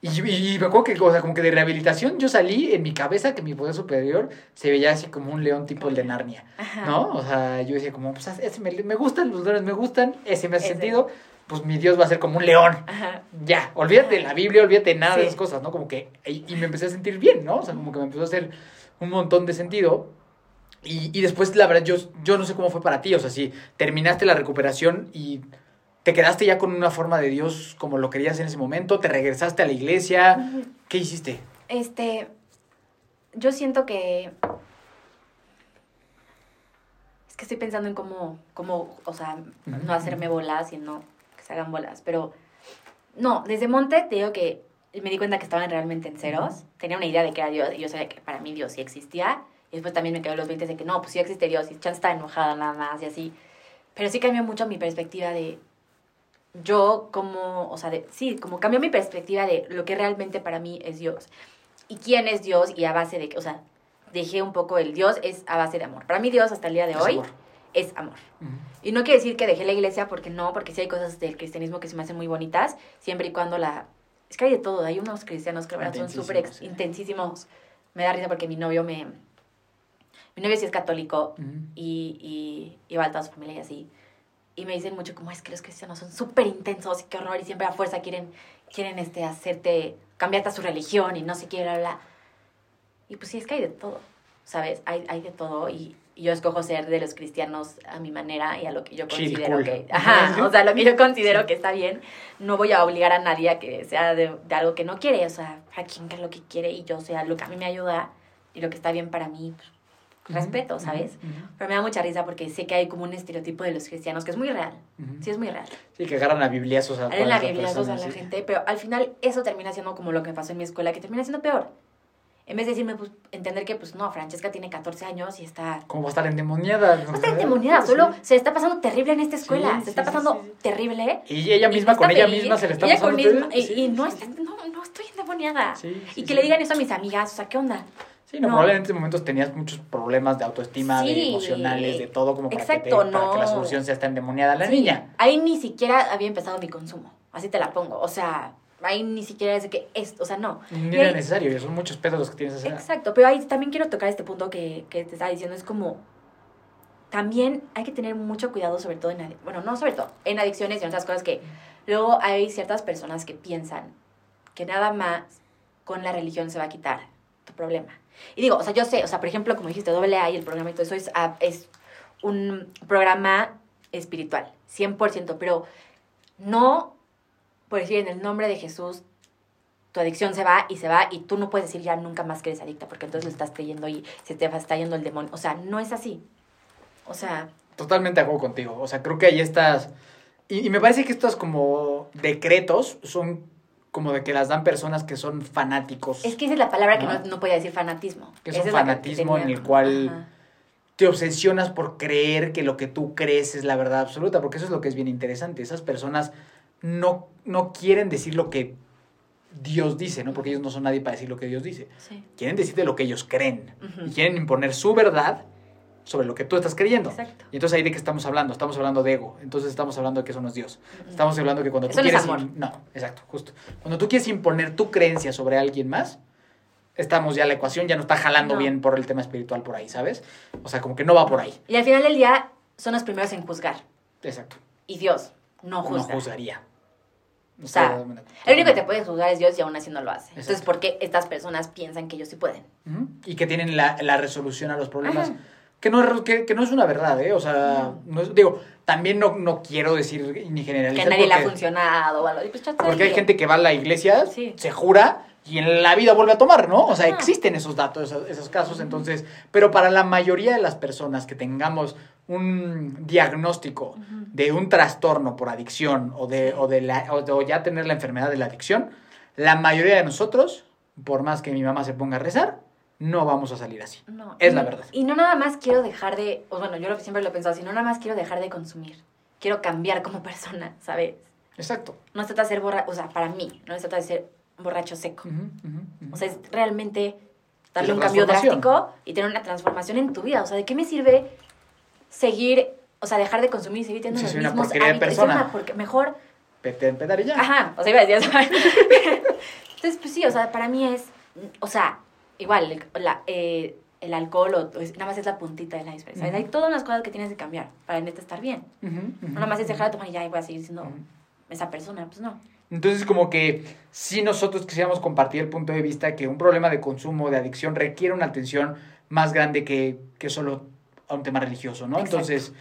Y, y- y me acuerdo que, o sea, como que de rehabilitación yo salí en mi cabeza que mi poder superior se veía así como un león tipo el de Narnia, Ajá. ¿no? O sea, yo decía como, pues ese me, me gustan, los leones me gustan, ese me hace Ese. sentido, pues mi Dios va a ser como un león. Ajá. Ya, olvídate de la Biblia, olvídate de nada de esas cosas, ¿no? Como que, y, y me empecé a sentir bien, ¿no? O sea, como que me empezó a hacer un montón de sentido. Y, y después, la verdad, yo, yo no sé cómo fue para ti, o sea, si terminaste la recuperación y te quedaste ya con una forma de Dios como lo querías en ese momento, te regresaste a la iglesia, ¿qué hiciste? Este, yo siento que... Es que estoy pensando en cómo, cómo, o sea, no hacerme bolas y no que se hagan bolas, pero... No, desde Monte te digo que me di cuenta que estaban realmente en ceros. Tenía una idea de que era Dios y yo sabía que para mí Dios sí existía. Y después también me quedó los 20 de que no, pues sí existe Dios y Chan está enojada nada más y así. Pero sí cambió mucho mi perspectiva de yo como, o sea, de, sí, como cambió mi perspectiva de lo que realmente para mí es Dios. Y quién es Dios y a base de, o sea, dejé un poco el Dios es a base de amor. Para mí Dios hasta el día de Es hoy amor. Es amor. Y no quiere decir que dejé la iglesia porque no, porque sí hay cosas del cristianismo que se me hacen muy bonitas, siempre y cuando la... Es que hay de todo, hay unos cristianos que verdad son súper sí. intensísimos. Me da risa porque mi novio me... Mi novio sí es católico y, y, y va a toda su familia y así. Y me dicen mucho como es que los cristianos son súper intensos y qué horror y siempre a fuerza quieren, quieren este, hacerte, cambiarte a su religión y no sé qué, bla, bla. Y pues sí, es que hay de todo, ¿sabes? Hay, hay de todo y yo escojo ser de los cristianos a mi manera y a lo que yo considero que... Ajá, [laughs] o sea, lo que yo considero que está bien. No voy a obligar a nadie a que sea de, de algo que no quiere, o sea, a quien haga lo que quiere y yo sea lo que a mí me ayuda y lo que está bien para mí, pues, respeto, Ujú, ¿sabes? ujú, ujú. Pero me da mucha risa porque sé que hay como un estereotipo de los cristianos que es muy real. Ujú. Sí, es muy real. Sí, que agarran a bibliazos a Haré la todas las Biblia a personas, la sí. gente, pero al final eso termina siendo como lo que pasó en mi escuela, que termina siendo peor. En vez de decirme, pues, entender que, pues, no, Francesca tiene 14 años y está... ¿Cómo va a estar endemoniada? No está endemoniada, solo se está pasando terrible en esta escuela. Sí, se sí, está sí, pasando sí, sí. terrible. Y ella y misma, no con ella feliz, misma se le está ella pasando misma- y, Sí, y no, sí, está, sí. no, no estoy endemoniada. Sí, sí, y que sí. le digan eso a mis amigas, o sea, ¿qué onda? Sí, no, No. probablemente en estos momentos tenías muchos problemas de autoestima, de Sí. emocionales, de todo, como para, que, te- Exacto, para que la no. solución sea esta endemoniada la Sí, niña. Ahí ni siquiera había empezado mi consumo. Así te la pongo. O sea, ahí ni siquiera es de que es, o sea, no. Ni era ahí- necesario, son muchos pedos los que tienes que hacer. Exacto, pero ahí también quiero tocar este punto que, que te estaba diciendo, es como, también hay que tener mucho cuidado, sobre todo en, bueno, no sobre todo, en adicciones y en otras cosas que luego hay ciertas personas que piensan que nada más con la religión se va a quitar tu problema. Y digo, o sea, yo sé, o sea, por ejemplo, como dijiste, doble A y el programa y todo eso es, ah, es un programa espiritual, 100%, pero no, por decir, en el nombre de Jesús, tu adicción se va y se va y tú no puedes decir ya nunca más que eres adicta porque entonces lo estás creyendo y se te está yendo el demonio. O sea, no es así. O sea, Totalmente acuerdo contigo. O sea, creo que ahí estás. Y, y me parece que estos como decretos son como de que las dan personas que son fanáticos. es que esa es la palabra que ¿No? no, podía decir fanatismo. Que es un fanatismo en el cual- Ajá. te obsesionas por creer que lo que tú crees es la verdad absoluta, porque eso es lo que es bien interesante. Esas personas no, no quieren decir lo que Dios dice, ¿no? Porque ellos no son nadie para decir lo que Dios dice. Sí. Quieren decirte lo que ellos creen y quieren imponer su verdad sobre lo que tú estás creyendo. Exacto. Y entonces ahí de qué estamos hablando, estamos hablando de ego, entonces estamos hablando de que eso no es Dios. Estamos hablando que cuando tú Eso no quieres... amor. No, exacto, justo. Cuando tú quieres imponer tu creencia sobre alguien más, estamos ya, la ecuación ya no está jalando No. bien por el tema espiritual por ahí, ¿sabes? O sea, como que no va por ahí. Y al final del día son los primeros en juzgar. Exacto. Y Dios no No juzga. juzgaría. O sea, el único que te puede juzgar es Dios y aún así no lo hace. Entonces. ¿por qué estas personas piensan que ellos sí pueden? Y que tienen la, la resolución a los problemas. Ajá. Que no, es- que, que no es una verdad, ¿eh? O sea, No. no es- digo, también no, no quiero decir ni generalizar. Que nadie le ha porque- funcionado o algo. Pues, Porque hay gente que va a la iglesia, Sí. se jura y en la vida vuelve a tomar, ¿no? O sea, Ajá. existen esos datos, esos, esos casos, entonces, pero para la mayoría de las personas que tengamos un diagnóstico de un trastorno por adicción o de, o de, la, o de- o ya tener la enfermedad de la adicción, la mayoría de nosotros, por más que mi mamá se ponga a rezar, no vamos a salir así. No, Es y- la verdad. Y no nada más quiero dejar de, o bueno, yo siempre lo he pensado, sino nada más quiero dejar de consumir. Quiero cambiar como [laughs] persona, ¿sabes? Exacto. No se trata de ser borracho, o sea, para mí, no se trata de ser borracho seco. O sea, es realmente darle un cambio drástico y tener una transformación en tu vida. O sea, ¿de qué me sirve seguir, o sea, dejar de consumir y seguir teniendo los soy una mismos porquería de hábitos? persona. Es una porque- mejor, Vete a y ya. ajá, o sea, iba a decir. [laughs] Entonces, pues sí, o sea, para mí es, o sea, igual, el, la, eh, el alcohol o, o es- nada más es la puntita del iceberg. ¿sabes? Ujú. Hay todas las cosas que tienes que cambiar para neta estar bien. Ujú, ujú, No nada más es dejar de tomar y ya y voy a seguir siendo esa persona, pues no. Entonces, como que si nosotros quisiéramos compartir el punto de vista que un problema de consumo, de adicción, requiere una atención más grande que, que solo a un tema religioso, ¿no? Exacto. Entonces,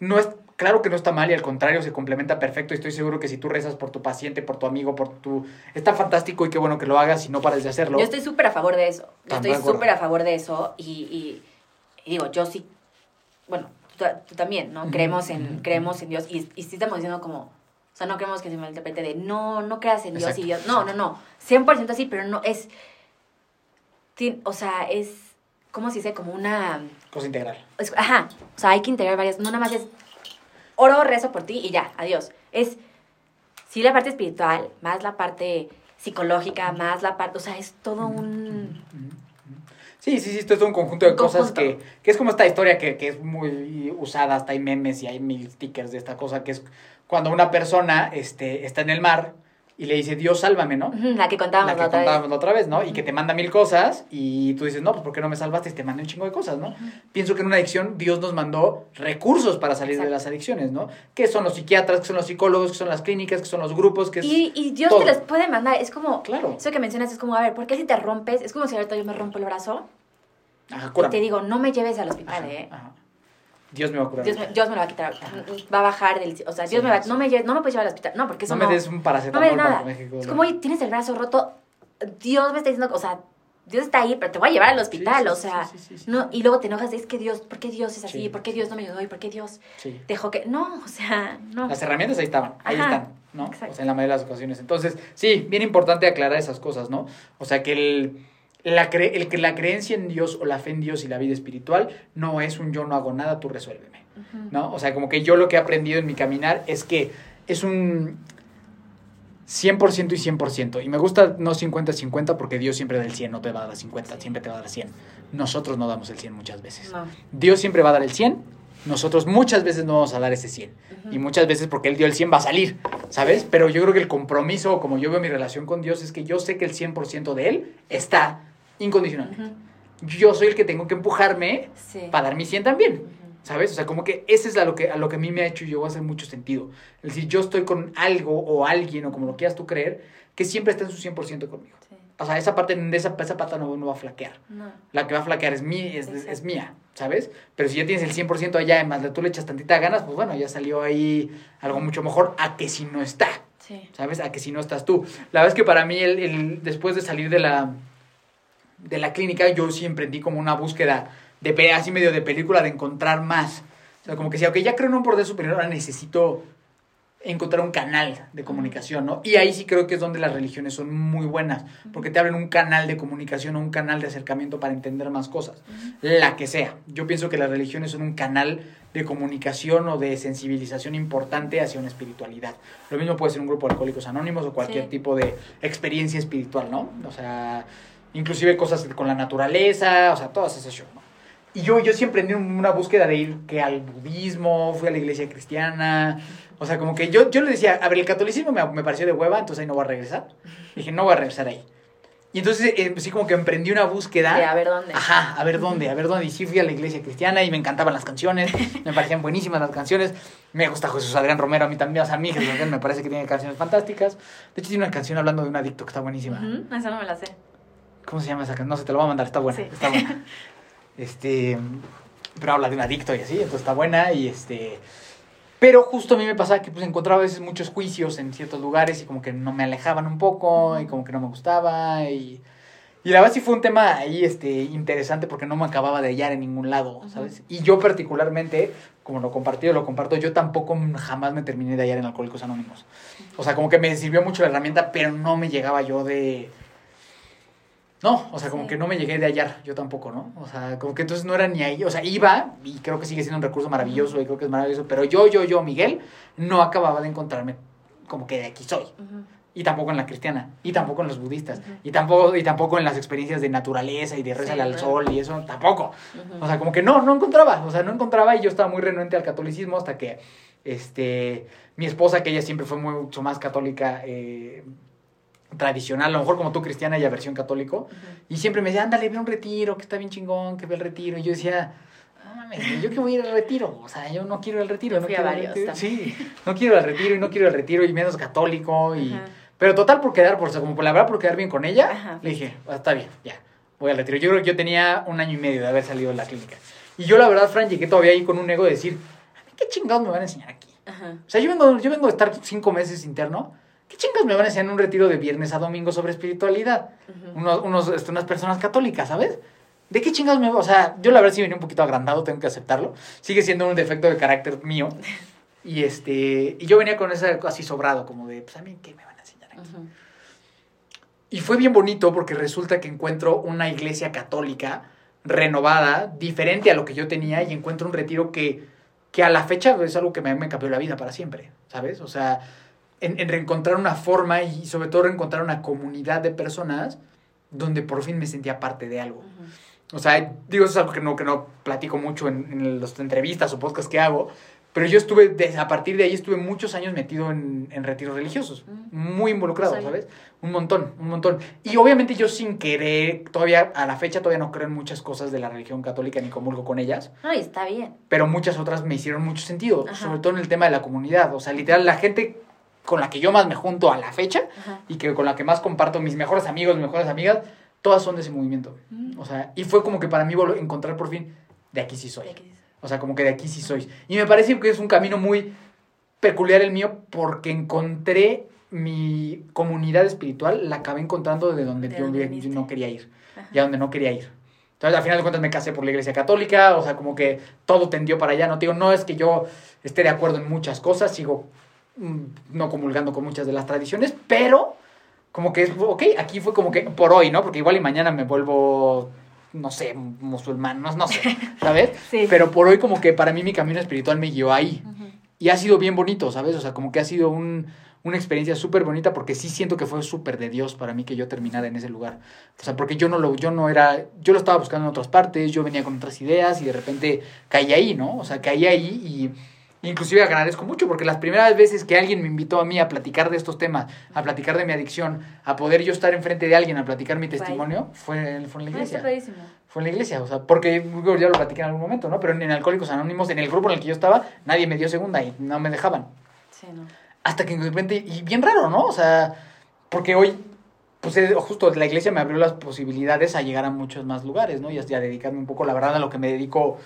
no es, claro que no está mal y al contrario se complementa perfecto y estoy seguro que si tú rezas por tu paciente, por tu amigo, por tu... Está fantástico y qué bueno que lo hagas y no pares de hacerlo. Yo estoy súper a favor de eso. Yo estoy súper a favor de eso. Y, y- y digo, yo sí. Bueno, tú, tú también, ¿no? Creemos en, creemos en Dios. Y, y sí estamos diciendo como. O sea, no queremos que se malinterprete de no, no creas en Dios Exacto, y Dios. No, no, no. 100% así, pero no es. ti- O sea, es. ¿Cómo se dice? Como una. Cosa integral. es- ajá. O sea, hay que integrar varias. No nada más es. Oro, rezo por ti y ya, adiós. Es. Sí, la parte espiritual, más la parte psicológica, más la parte. O sea, es todo un. Sí, sí, sí, esto es un conjunto de cosas que, que es como esta historia que, que es muy usada, hasta hay memes y hay mil stickers de esta cosa, que es cuando una persona este, está en el mar y le dice, Dios, sálvame, ¿no? La que contábamos la la, que otra contábamos vez. la otra vez, ¿no? Y que te manda mil cosas y tú dices, no, pues ¿por qué no me salvaste? Y te manda un chingo de cosas, ¿no? Pienso que en una adicción Dios nos mandó recursos para salir de las adicciones, ¿no? Que son los psiquiatras, que son los psicólogos, que son las clínicas, que son los grupos, que es... Y, y Dios todo. te los puede mandar. Es como. Claro. Eso que mencionas es como, a ver, ¿por qué si te rompes? Es como si ahorita yo me rompo el brazo Ajá, y te digo, no me lleves al hospital, Ajá, ¿eh? ajá. Dios me va a curar. Dios me, Dios me lo va a quitar. Va a bajar del. O sea, Sí, Dios me va. No me, lleves- no me puedes llevar al hospital. No, porque eso no no. me des un no paracetamol me des para nada. deje Es como, oye, tienes el brazo roto. Dios me está diciendo, o sea, Dios está ahí, pero te voy a llevar al hospital. sí, o sea, sí, no. Y luego te enojas, es que Dios, ¿por qué Dios es así? Sí. ¿Por qué Dios no me ayudó? ¿Y por qué Dios Sí. dejó que.? No, o sea, no. Las herramientas ahí estaban, ahí Ajá, están, ¿no? exacto. O sea, en la mayoría de las ocasiones. Entonces, sí, bien importante aclarar esas cosas, ¿no? O sea, que el, la, cre- el que la creencia en Dios o la fe en Dios y la vida espiritual no es un yo no hago nada, tú resuélveme. ¿no? O sea, como que yo lo que he aprendido en mi caminar es que es un 100% y 100%. Y me gusta no 50-50 porque Dios siempre da el 100, no te va a dar 50, siempre te va a dar 100. Nosotros no damos el 100 muchas veces. No. Dios siempre va a dar el 100, nosotros muchas veces no vamos a dar ese 100. Ujú. Y muchas veces porque Él dio el 100 va a salir, ¿sabes? Pero yo creo que el compromiso, como yo veo mi relación con Dios, es que yo sé que el 100% de Él está incondicionalmente. Ujú. Yo soy el que tengo que empujarme Sí. para dar mi 100 también. ¿Sabes? O sea, como que ese es a lo que, a lo que a mí me ha hecho y a hacer mucho sentido. Es decir, yo estoy con algo o alguien o como lo quieras tú creer, que siempre está en su 100% conmigo. Sí. O sea, esa parte, de esa, esa pata no, no va a flaquear. No. La que va a flaquear es, mi, es, es mía, ¿sabes? Pero si ya tienes el 100% allá, además tú le echas tantita ganas, pues bueno, ya salió ahí algo mucho mejor a que si no está, Sí. ¿sabes? A que si no estás tú. La verdad es que para mí, el, el- después de salir de la, de la clínica, yo sí emprendí como una búsqueda de así medio de película de encontrar más. O sea, como que si, aunque ya creo en un poder superior, ahora necesito encontrar un canal de comunicación, ¿no? Y ahí sí creo que es donde las religiones son muy buenas, porque te abren un canal de comunicación o un canal de acercamiento para entender más cosas, la que sea. Yo pienso que las religiones son un canal de comunicación o de sensibilización importante hacia una espiritualidad. Lo mismo puede ser un grupo de alcohólicos anónimos o cualquier Sí. tipo de experiencia espiritual, ¿no? O sea, inclusive cosas con la naturaleza, o sea, todas esas shows, ¿no? Y yo, yo siempre en una búsqueda de ir que al budismo, fui a la iglesia cristiana, o sea, como que yo, yo le decía, a ver, el catolicismo me, me pareció de hueva, entonces ahí no voy a regresar. Dije, no voy a regresar ahí. Y entonces, eh, sí, como que emprendí una búsqueda. De a ver dónde. Ajá, a ver dónde, a ver dónde. Y sí fui a la iglesia cristiana y me encantaban las canciones, me parecían buenísimas las canciones. Me gusta Jesús Adrián Romero a mí también, o sea, a mí Jesús Adrián me parece que tiene canciones fantásticas. De hecho, tiene una canción hablando de un adicto que está buenísima. Ujú, Esa no me la sé. ¿Cómo se llama esa canción? No sé, te lo voy a mandar, está buena, Sí. está buena. [laughs] Este, pero habla de un adicto y así, entonces está buena y este... Pero justo a mí me pasaba que pues encontraba a veces muchos juicios en ciertos lugares y como que no me alejaban un poco y como que no me gustaba y... Y la verdad sí fue un tema ahí este, interesante porque no me acababa de hallar en ningún lado, ¿sabes? Y yo particularmente, como lo compartí o lo comparto, yo tampoco jamás me terminé de hallar en Alcohólicos Anónimos. O sea, como que me sirvió mucho la herramienta, pero no me llegaba yo de... No, o sea, como Sí. que no me llegué de hallar, yo tampoco, ¿no? O sea, como que entonces no era ni ahí, o sea, iba y creo que sigue siendo un recurso maravilloso y creo que es maravilloso, pero yo, yo, yo, Miguel, no acababa de encontrarme como que de aquí soy. Y tampoco en la cristiana, y tampoco en los budistas, y tampoco y tampoco en las experiencias de naturaleza y de rezale Sí, al sol y eso, tampoco. O sea, como que no, no encontraba, o sea, no encontraba y yo estaba muy renuente al catolicismo hasta que, este, mi esposa, que ella siempre fue mucho más católica, eh, tradicional, a lo mejor como tú cristiana, ella versión católico, Ujú. y siempre me decía, ándale, ve a un retiro, que está bien chingón, que ve el retiro, y yo decía... "No mames, Yo que voy a ir al retiro, o sea, yo no quiero al retiro. Yo no fui a quiero al varios retiro". también. Sí, no quiero al retiro y no quiero al retiro y menos católico y... Ajá. Pero total por quedar, por, o sea, como por la verdad por quedar bien con ella, Ajá. le dije, "Ah, está bien, ya, voy al retiro. Yo creo que yo tenía un año y medio de haber salido de la clínica. Y yo la verdad, Fran, llegué todavía ahí con un ego de decir, a mí qué chingados me van a enseñar aquí. Ajá. O sea, yo vengo, yo vengo de estar cinco meses interno, ¿qué chingados me van a enseñar en un retiro de viernes a domingo sobre espiritualidad? Unos, unos, este, unas personas católicas, ¿sabes? ¿De qué chingados me O sea, yo la verdad sí venía un poquito agrandado, tengo que aceptarlo. Sigue siendo un defecto de carácter mío. [laughs] Y este y yo venía con esa así sobrado, como de, pues a mí, ¿qué me van a enseñar aquí? Y fue bien bonito porque resulta que encuentro una iglesia católica renovada, diferente a lo que yo tenía, y encuentro un retiro que, que a la fecha es algo que me, me cambió la vida para siempre, ¿sabes? O sea, en, en reencontrar una forma y sobre todo reencontrar una comunidad de personas donde por fin me sentía parte de algo. Ujú. O sea, digo, eso es algo que no, que no platico mucho en, en las entrevistas o podcasts que hago, pero yo estuve, de- a partir de ahí estuve muchos años metido en, en retiros religiosos, Mm. muy involucrado, Sí. ¿sabes? Un montón, un montón. Y obviamente yo sin querer, todavía, a la fecha todavía no creo en muchas cosas de la religión católica ni comulgo con ellas, No, y está bien. pero muchas otras me hicieron mucho sentido, Ajá. sobre todo en el tema de la comunidad. O sea, literal, la gente con la que yo más me junto a la fecha Ajá. y que con la que más comparto mis mejores amigos, mis mejores amigas, todas son de ese movimiento. Mm. O sea, y fue como que para mí volver- encontrar por fin, de aquí sí soy. Aquí. O sea, como que de aquí sí soy. Y me parece que es un camino muy peculiar el mío porque encontré mi comunidad espiritual, la acabé encontrando de donde De yo, donde yo viniste. no quería ir. Ajá. Y a donde no quería ir. Entonces, al final de cuentas me casé por la iglesia católica, o sea, como que todo tendió para allá. No te digo, no es que yo esté de acuerdo en muchas cosas, sigo no comulgando con muchas de las tradiciones, pero como que es, ok, aquí fue como que por hoy, ¿no? Porque igual y mañana me vuelvo, no sé, musulmán, no, no sé, [laughs] ¿sabes? Sí. Pero por hoy como que para mí mi camino espiritual me guió ahí. Ujú. Y ha sido bien bonito, ¿sabes? O sea, como que ha sido un, una experiencia súper bonita porque sí siento que fue súper de Dios para mí que yo terminara en ese lugar. O sea, porque yo no lo, yo no era, yo lo estaba buscando en otras partes, yo venía con otras ideas y de repente caí ahí, ¿no? O sea, caí ahí y inclusive agradezco mucho porque las primeras veces que alguien me invitó a mí a platicar de estos temas, a platicar de mi adicción, a poder yo estar enfrente de alguien a platicar mi testimonio, fue, fue en la Ah, iglesia fue en la iglesia, o sea, porque ya lo platiqué en algún momento, ¿no? Pero en Alcohólicos Anónimos, en el grupo en el que yo estaba, nadie me dio segunda y no me dejaban. Sí, no. Hasta que de repente, y bien raro, ¿no? O sea, porque hoy, pues justo la iglesia me abrió las posibilidades a llegar a muchos más lugares, ¿no? Y a dedicarme un poco, la verdad, a lo que me dedico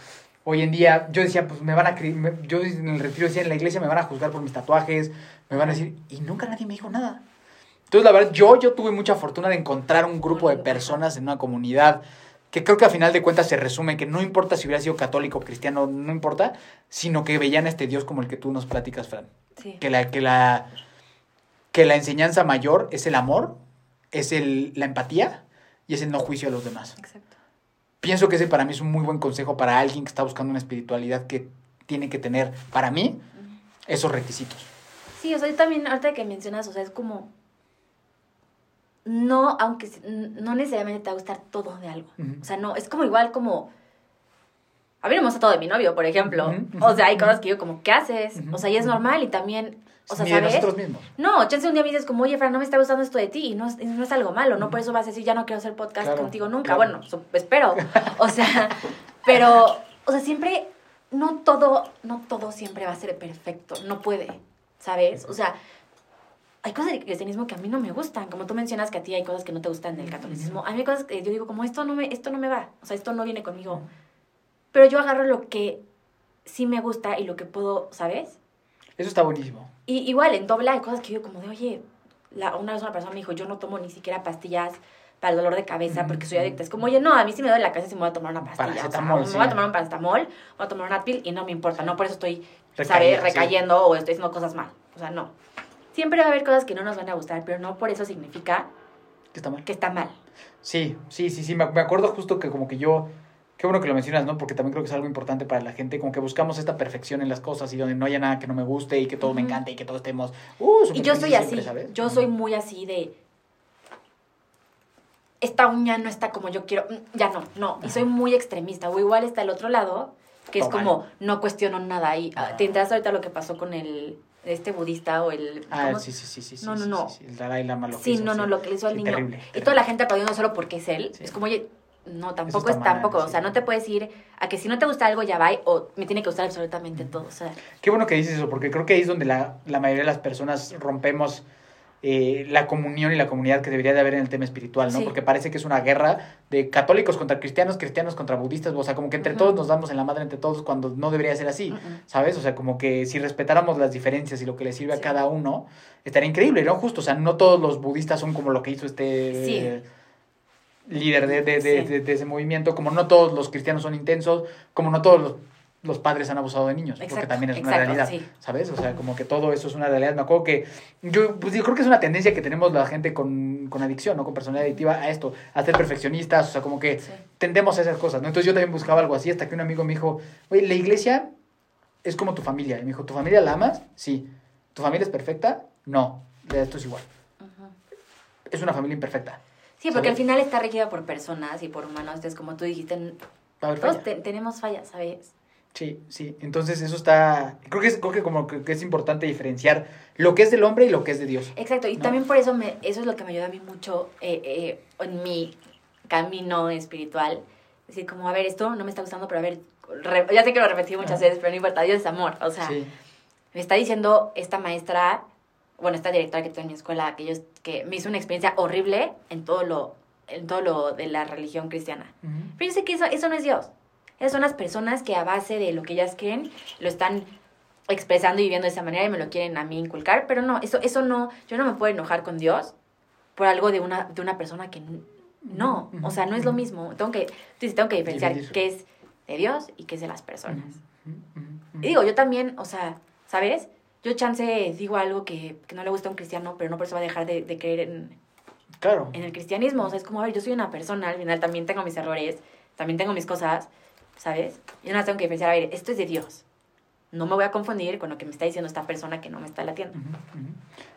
hoy en día. Yo decía, pues me van a, me- yo en el retiro decía, en la iglesia me van a juzgar por mis tatuajes, me van a decir, y nunca nadie me dijo nada. Entonces, la verdad, yo, yo tuve mucha fortuna de encontrar un grupo de personas en una comunidad que creo que a final de cuentas se resume que no importa si hubiera sido católico o cristiano, no importa, sino que veían a este Dios como el que tú nos platicas, Fran. Sí. Que la, que la, que la enseñanza mayor es el amor, es el, la empatía y es el no juicio a los demás. Exacto. Pienso que ese para mí es un muy buen consejo para alguien que está buscando una espiritualidad que tiene que tener, para mí, esos requisitos. Sí, o sea, yo también, ahorita que mencionas, o sea, es como. No, aunque no necesariamente te va a gustar todo de algo. O sea, no, es como igual como. A mí no me gusta todo de mi novio, por ejemplo. O sea, hay cosas que yo como, ¿qué haces? O sea, y es normal y también, o sea, Ni de ¿sabes? nosotros mismos. No, chance un día me dices como, oye, Fran, no me está gustando esto de ti y no, es- no es algo malo, no por eso vas a decir, ya no quiero hacer podcast Claro, contigo nunca. claro. Bueno, espero. [laughs] O sea, pero, o sea, siempre, no todo, no todo siempre va a ser perfecto, no puede, ¿sabes? O sea, hay cosas del cristianismo que a mí no me gustan, como tú mencionas que a ti hay cosas que no te gustan del catolicismo. A mí hay cosas que yo digo como, esto no me, esto no me va, o sea, esto no viene conmigo. Pero yo agarro lo que sí me gusta y lo que puedo, ¿sabes? Eso está buenísimo. Y igual, en doble hay cosas que yo como de, oye, la, una vez una persona me dijo, yo no tomo ni siquiera pastillas para el dolor de cabeza porque soy adicta. Es como, oye, no, a mí sí me duele la cabeza si me voy a tomar una pastilla. O sea, Paracetamol, me voy a tomar un paracetamol, voy a tomar un Advil y no me importa. No por eso estoy, Recaída, ¿sabes? sí. Recayendo o estoy haciendo cosas mal. O sea, no. Siempre va a haber cosas que no nos van a gustar, pero no por eso significa Que está mal. que está mal. Sí, sí, sí, sí. Me, me acuerdo justo que como que yo, qué bueno que lo mencionas, ¿no? Porque también creo que es algo importante para la gente, como que buscamos esta perfección en las cosas y donde no haya nada que no me guste y que todo me encante y que todos estemos, uh, Y yo soy así. Yo soy muy así de. Esta uña no está como yo quiero. mm, Ya no, no. Y soy muy extremista. O igual está el otro lado, que es como no cuestiono nada. Y ah, te enteras ahorita lo que pasó con el este budista o el. Ah, ¿cómo? sí, sí, sí, sí. sí, No, no, no. sí, sí, El Dalai Lama lo que Sí, hizo, no, no, lo que le hizo al niño. terrible, Y toda la gente aplaudiendo solo porque es él. Es como, oye, no, tampoco es mal, tampoco. O sea, no te puedes ir a que si no te gusta algo ya va o me tiene que gustar absolutamente todo. O sea, Qué bueno que dices eso, porque creo que ahí es donde la, la mayoría de las personas rompemos eh, la comunión y la comunidad que debería de haber en el tema espiritual, ¿no? Sí. Porque parece que es una guerra de católicos contra cristianos, cristianos contra budistas, o sea, como que entre todos nos damos en la madre entre todos cuando no debería ser así. ¿sabes? O sea, como que si respetáramos las diferencias y lo que le sirve a cada uno, estaría increíble, ¿no? Justo, o sea, no todos los budistas son como lo que hizo este... Sí. eh, líder de, de, de, Sí. de- de ese movimiento, como no todos los cristianos son intensos, como no todos los, los padres han abusado de niños, porque también es una realidad, sí. ¿sabes? O sea, como que todo eso es una realidad. Me acuerdo que yo, pues, yo creo que es una tendencia que tenemos la gente con, con adicción, ¿no? Con personalidad adictiva a esto, a ser perfeccionistas, o sea, como que Sí. tendemos a esas cosas, ¿no? Entonces yo también buscaba algo así hasta que un amigo me dijo, oye, la iglesia es como tu familia. Y me dijo, ¿tu familia la amas? Sí. ¿Tu familia es perfecta? No. Esto es igual. Es una familia imperfecta. Sí, porque ¿Sabes? al final está regida por personas y por humanos. Entonces, como tú dijiste, todos falla. te- tenemos fallas, ¿sabes? Sí, sí. Entonces eso está, creo que es, creo que como que es importante diferenciar lo que es del hombre y lo que es de Dios. Exacto, y ¿No? también por eso me, eso es lo que me ayuda a mí mucho eh, eh, en mi camino espiritual. Decir, como, a ver, esto no me está gustando, pero a ver, re- ya sé que lo repetí muchas veces, pero no importa, Dios es amor. O sea, Sí. me está diciendo esta maestra, bueno, esta directora que tuve en mi escuela, que, yo, que me hizo una experiencia horrible en todo lo, en todo lo de la religión cristiana. Ujú. Pero yo sé que eso, eso no es Dios. Esas son las personas que a base de lo que ellas creen lo están expresando y viviendo de esa manera y me lo quieren a mí inculcar. Pero no, eso, eso no, yo no me puedo enojar con Dios por algo de una, de una persona que no. O sea, no es lo mismo. Tengo que, tengo que diferenciar qué es de Dios y qué es de las personas. Y digo, yo también, o sea, ¿sabes? Yo chance digo algo que, que no le gusta a un cristiano, pero no por eso va a dejar de, de creer en, Claro. en el cristianismo. O sea, es como, a ver, yo soy una persona, al final también tengo mis errores, también tengo mis cosas, ¿sabes? Yo no tengo que diferenciar, a ver, esto es de Dios. No me voy a confundir con lo que me está diciendo esta persona que no me está latiendo.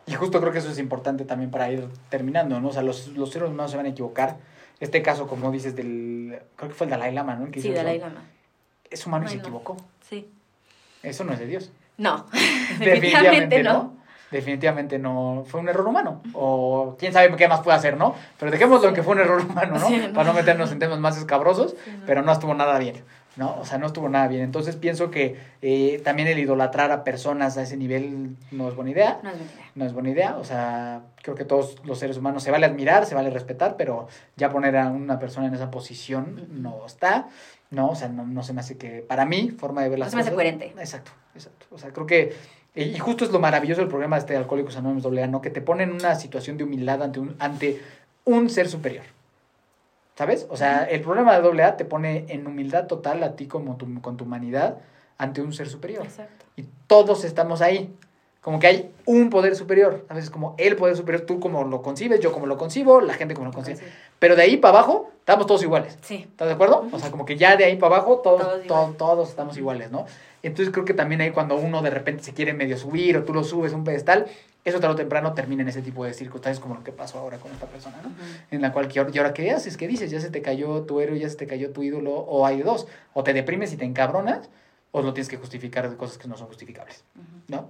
Y justo creo que eso es importante también para ir terminando, ¿no? O sea, los, los seres humanos se van a equivocar. Este caso, como dices, del. Creo que fue el Dalai Lama, ¿no? Que Sí, Dalai eso. Lama. Es humano y se equivocó. Sí. Eso no es de Dios. No, [laughs] Definitivamente no. Definitivamente no. Fue un error humano. O quién sabe qué más puede hacer, ¿no? Pero dejémoslo en que fue un error humano, ¿no? Sí, no. Para no meternos en temas más escabrosos, Sí, no. pero no estuvo nada bien. ¿no? O sea, no estuvo nada bien. Entonces pienso que eh, también el idolatrar a personas a ese nivel no es buena idea. No es buena idea. No es buena idea. O sea, creo que todos los seres humanos se vale admirar, se vale respetar, pero ya poner a una persona en esa posición no está. No, o sea, no, no se me hace que, para mí, forma de ver No las se me hace cosas- coherente. Exacto, exacto. O sea, creo que, y y justo es lo maravilloso del programa de este Alcohólicos Anónimos AA, ¿no? Que te pone en una situación de humildad ante un, ante un ser superior. ¿Sabes? O sea, el programa de AA te pone en humildad total a ti como tu, con tu humanidad ante un ser superior. Exacto. Y todos estamos ahí. Como que hay un poder superior, a veces como el poder superior, tú como lo concibes, yo como lo concibo, la gente como lo concibe. Pero de ahí para abajo, estamos todos iguales. Sí. ¿Estás de acuerdo? O sea, como que ya de ahí para abajo, todos, Todos todos, todos estamos iguales, ¿no? Entonces creo que también ahí cuando uno de repente se quiere medio subir o tú lo subes a un pedestal, eso tarde o temprano termina en ese tipo de circunstancias como lo que pasó ahora con esta persona, ¿no? Ujú. En la cual, ¿y ahora- ¿y ahora qué haces? ¿Qué dices? Ya se te cayó tu héroe, ya se te cayó tu ídolo, o hay dos. O te deprimes y te encabronas, o lo tienes que justificar de cosas que no son justificables, Ujú. ¿no?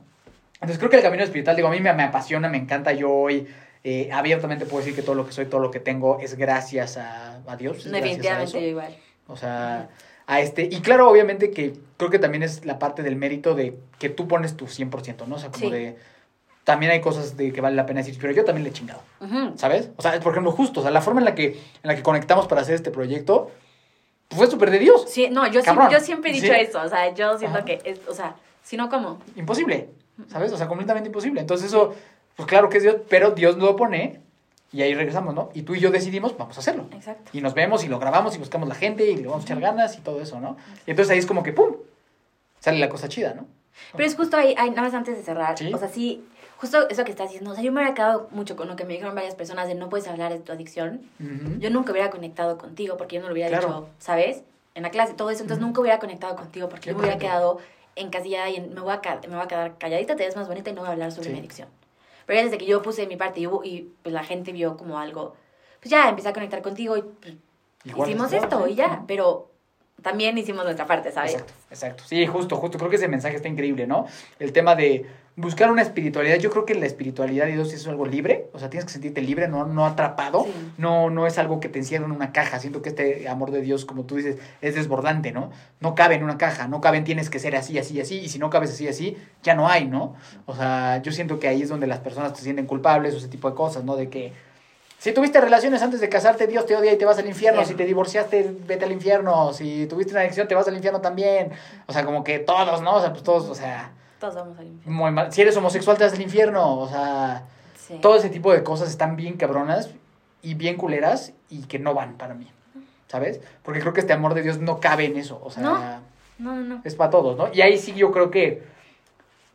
Entonces creo que el camino espiritual, digo, a mí me, me apasiona, me encanta. Yo hoy eh, abiertamente puedo decir que todo lo que soy, todo lo que tengo es gracias a, a Dios. es a Definitivamente yo igual. O sea, a este. Y claro, obviamente que creo que también es la parte del mérito de que tú pones tu 100%, ¿no? O sea, como Sí. de. También hay cosas de que vale la pena decir, pero yo también le he chingado. ¿sabes? O sea, por ejemplo, justo, o sea, la forma en la que, en la que conectamos para hacer este proyecto pues, fue súper de Dios. Sí, no, yo, siempre, yo siempre he dicho Sí. eso. O sea, yo siento Ajá. que, es, o sea, si no, ¿cómo? Imposible, ¿sabes? O sea, completamente imposible. Entonces, eso, pues claro que es Dios, pero Dios lo pone y ahí regresamos, ¿no? Y tú y yo decidimos, vamos a hacerlo. Exacto. Y nos vemos y lo grabamos y buscamos la gente y le vamos a echar ganas y todo eso, ¿no? Y entonces ahí es como que, ¡pum! Sale la cosa chida, ¿no? Pero es justo ahí, ahí, nada más antes de cerrar. Sí. O sea, sí, justo eso que estás diciendo. O sea, yo me hubiera quedado mucho con lo que me dijeron varias personas de no puedes hablar de tu adicción. Ujú. Yo nunca hubiera conectado contigo porque yo no lo hubiera Claro. dicho, ¿sabes? En la clase, todo eso. Entonces Ujú. nunca hubiera conectado contigo porque yo me hubiera 100%. quedado encasillada y en- me, voy a, me voy a quedar calladita, te ves más bonita y no voy a hablar sobre Sí. mi adicción. Pero ya desde que yo puse mi parte y, y pues la gente vio como algo, pues ya empecé a conectar contigo y pues, hicimos es esto sí. y ya. Pero también hicimos nuestra parte, ¿sabes? Exacto, exacto. Sí, justo, justo. Creo que ese mensaje está increíble, ¿no? El tema de buscar una espiritualidad. Yo creo que la espiritualidad de Dios es algo libre. O sea, tienes que sentirte libre, no, no atrapado. Sí. No, no es algo que te encierra en una caja. Siento que este amor de Dios, como tú dices, es desbordante, ¿no? No cabe en una caja. No cabe en tienes que ser así, así, así. Y si no cabes así, así, ya no hay, ¿no? O sea, yo siento que ahí es donde las personas se sienten culpables o ese tipo de cosas, ¿no? De que si tuviste relaciones antes de casarte, Dios te odia y te vas al infierno. Si te divorciaste, vete al infierno. Si tuviste una adicción, te vas al infierno también. O sea, como que todos, ¿no? O sea, pues todos, o sea, Todos vamos al infierno. muy mal. Si eres homosexual, te vas al infierno. O sea, Sí. todo ese tipo de cosas están bien cabronas y bien culeras y que no van para mí. ¿Sabes? Porque creo que este amor de Dios no cabe en eso. O sea, No. No, no, es para todos, ¿no? Y ahí sí yo creo que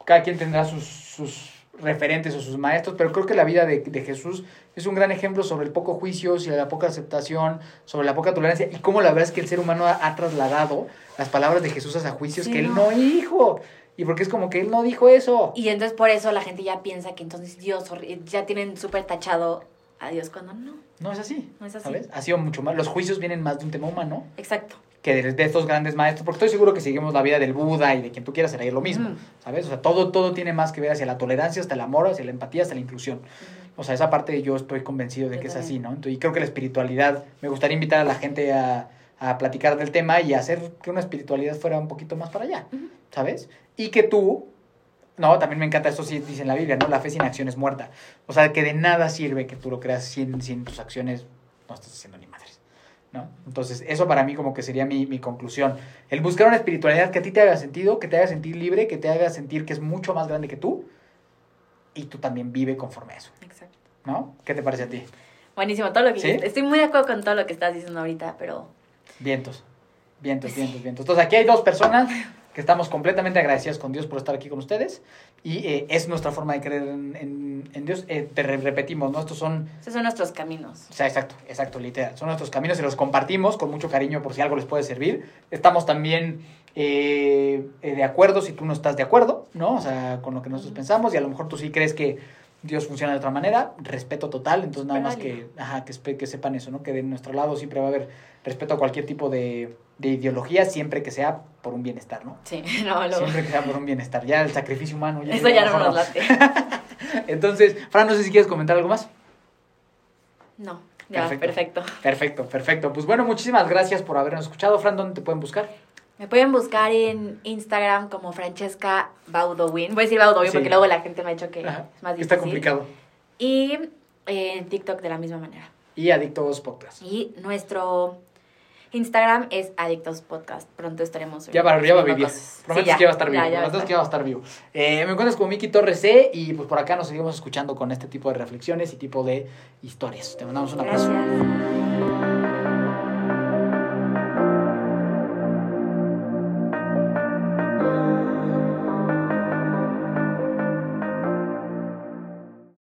cada quien tendrá sus, sus referentes o sus maestros, pero creo que la vida de, de Jesús es un gran ejemplo sobre el poco juicio, sobre la poca aceptación, sobre la poca tolerancia y cómo la verdad es que el ser humano ha, ha trasladado las palabras de Jesús a juicios Sí, que él no. no dijo. Y porque es como que él no dijo eso. Y entonces por eso la gente ya piensa que entonces Dios, ya tienen súper tachado a Dios cuando no. No es así. No es así. ¿Sabes? Ha sido mucho más. Los juicios vienen más de un tema humano Exacto. que de, de estos grandes maestros, porque estoy seguro que seguimos la vida del Buda y de quien tú quieras será lo mismo. ¿sabes? O sea, todo, todo tiene más que ver hacia la tolerancia, hasta el amor, hacia la empatía, hasta la inclusión. O sea, esa parte yo estoy convencido de Yo que es así, ¿no? Entonces, y creo que la espiritualidad, me gustaría invitar a la gente a, a platicar del tema y hacer que una espiritualidad fuera un poquito más para allá. ¿sabes? Y que tú, no, también me encanta, esto sí dice en la Biblia, ¿no? La fe sin acción es muerta. O sea, que de nada sirve que tú lo creas sin, sin tus acciones, no estás haciendo ni madres. ¿No? Entonces, eso para mí como que sería mi, mi conclusión. El buscar una espiritualidad que a ti te haga sentido, que te haga sentir libre, que te haga sentir que es mucho más grande que tú y tú también vive conforme a eso, Exacto. ¿no? ¿Qué te parece a ti? Buenísimo, todo lo que ¿Sí? Estoy muy de acuerdo con todo lo que estás diciendo ahorita, pero Vientos, vientos, Pues vientos, vientos. Entonces, aquí hay dos personas [laughs] que estamos completamente agradecidas con Dios por estar aquí con ustedes y eh, es nuestra forma de creer en, en- en Dios. Eh, te re- repetimos, ¿no? Estos son esos son nuestros caminos. O sea, exacto, exacto, literal. Son nuestros caminos y los compartimos con mucho cariño por si algo les puede servir. Estamos también eh, eh, de acuerdo si tú no estás de acuerdo, ¿no? O sea, con lo que nosotros pensamos y a lo mejor tú sí crees que Dios funciona de otra manera. Respeto total, entonces nada más que, ajá, que, que sepan eso, ¿no? Que de nuestro lado siempre va a haber respeto a cualquier tipo de, de ideología, siempre que sea por un bienestar, ¿no? Sí, [laughs] no, lo... Siempre que sea por un bienestar. Ya el sacrificio humano. Eso ya no nos late. [laughs] Entonces, Fran, no sé si quieres comentar algo más. No, ya, Perfecto. perfecto. Perfecto, perfecto. Pues bueno, muchísimas gracias por habernos escuchado. Fran, ¿dónde te pueden buscar? Me pueden buscar en Instagram como Francesca Baudowin. Voy a decir Baudowin Sí. porque luego la gente me ha dicho que Ajá, es más difícil. Está complicado. Y eh, en TikTok de la misma manera. Y Adictos Podcast. Y nuestro Instagram es Adictos Podcast. Pronto estaremos Ya va, ya va a vivir. Sí, ya, que va a estar vivo. ya, estar. que va a estar vivo. Eh, me encuentras con Miki Torres C y pues por acá nos seguimos escuchando con este tipo de reflexiones y tipo de historias. Te mandamos un abrazo. Gracias.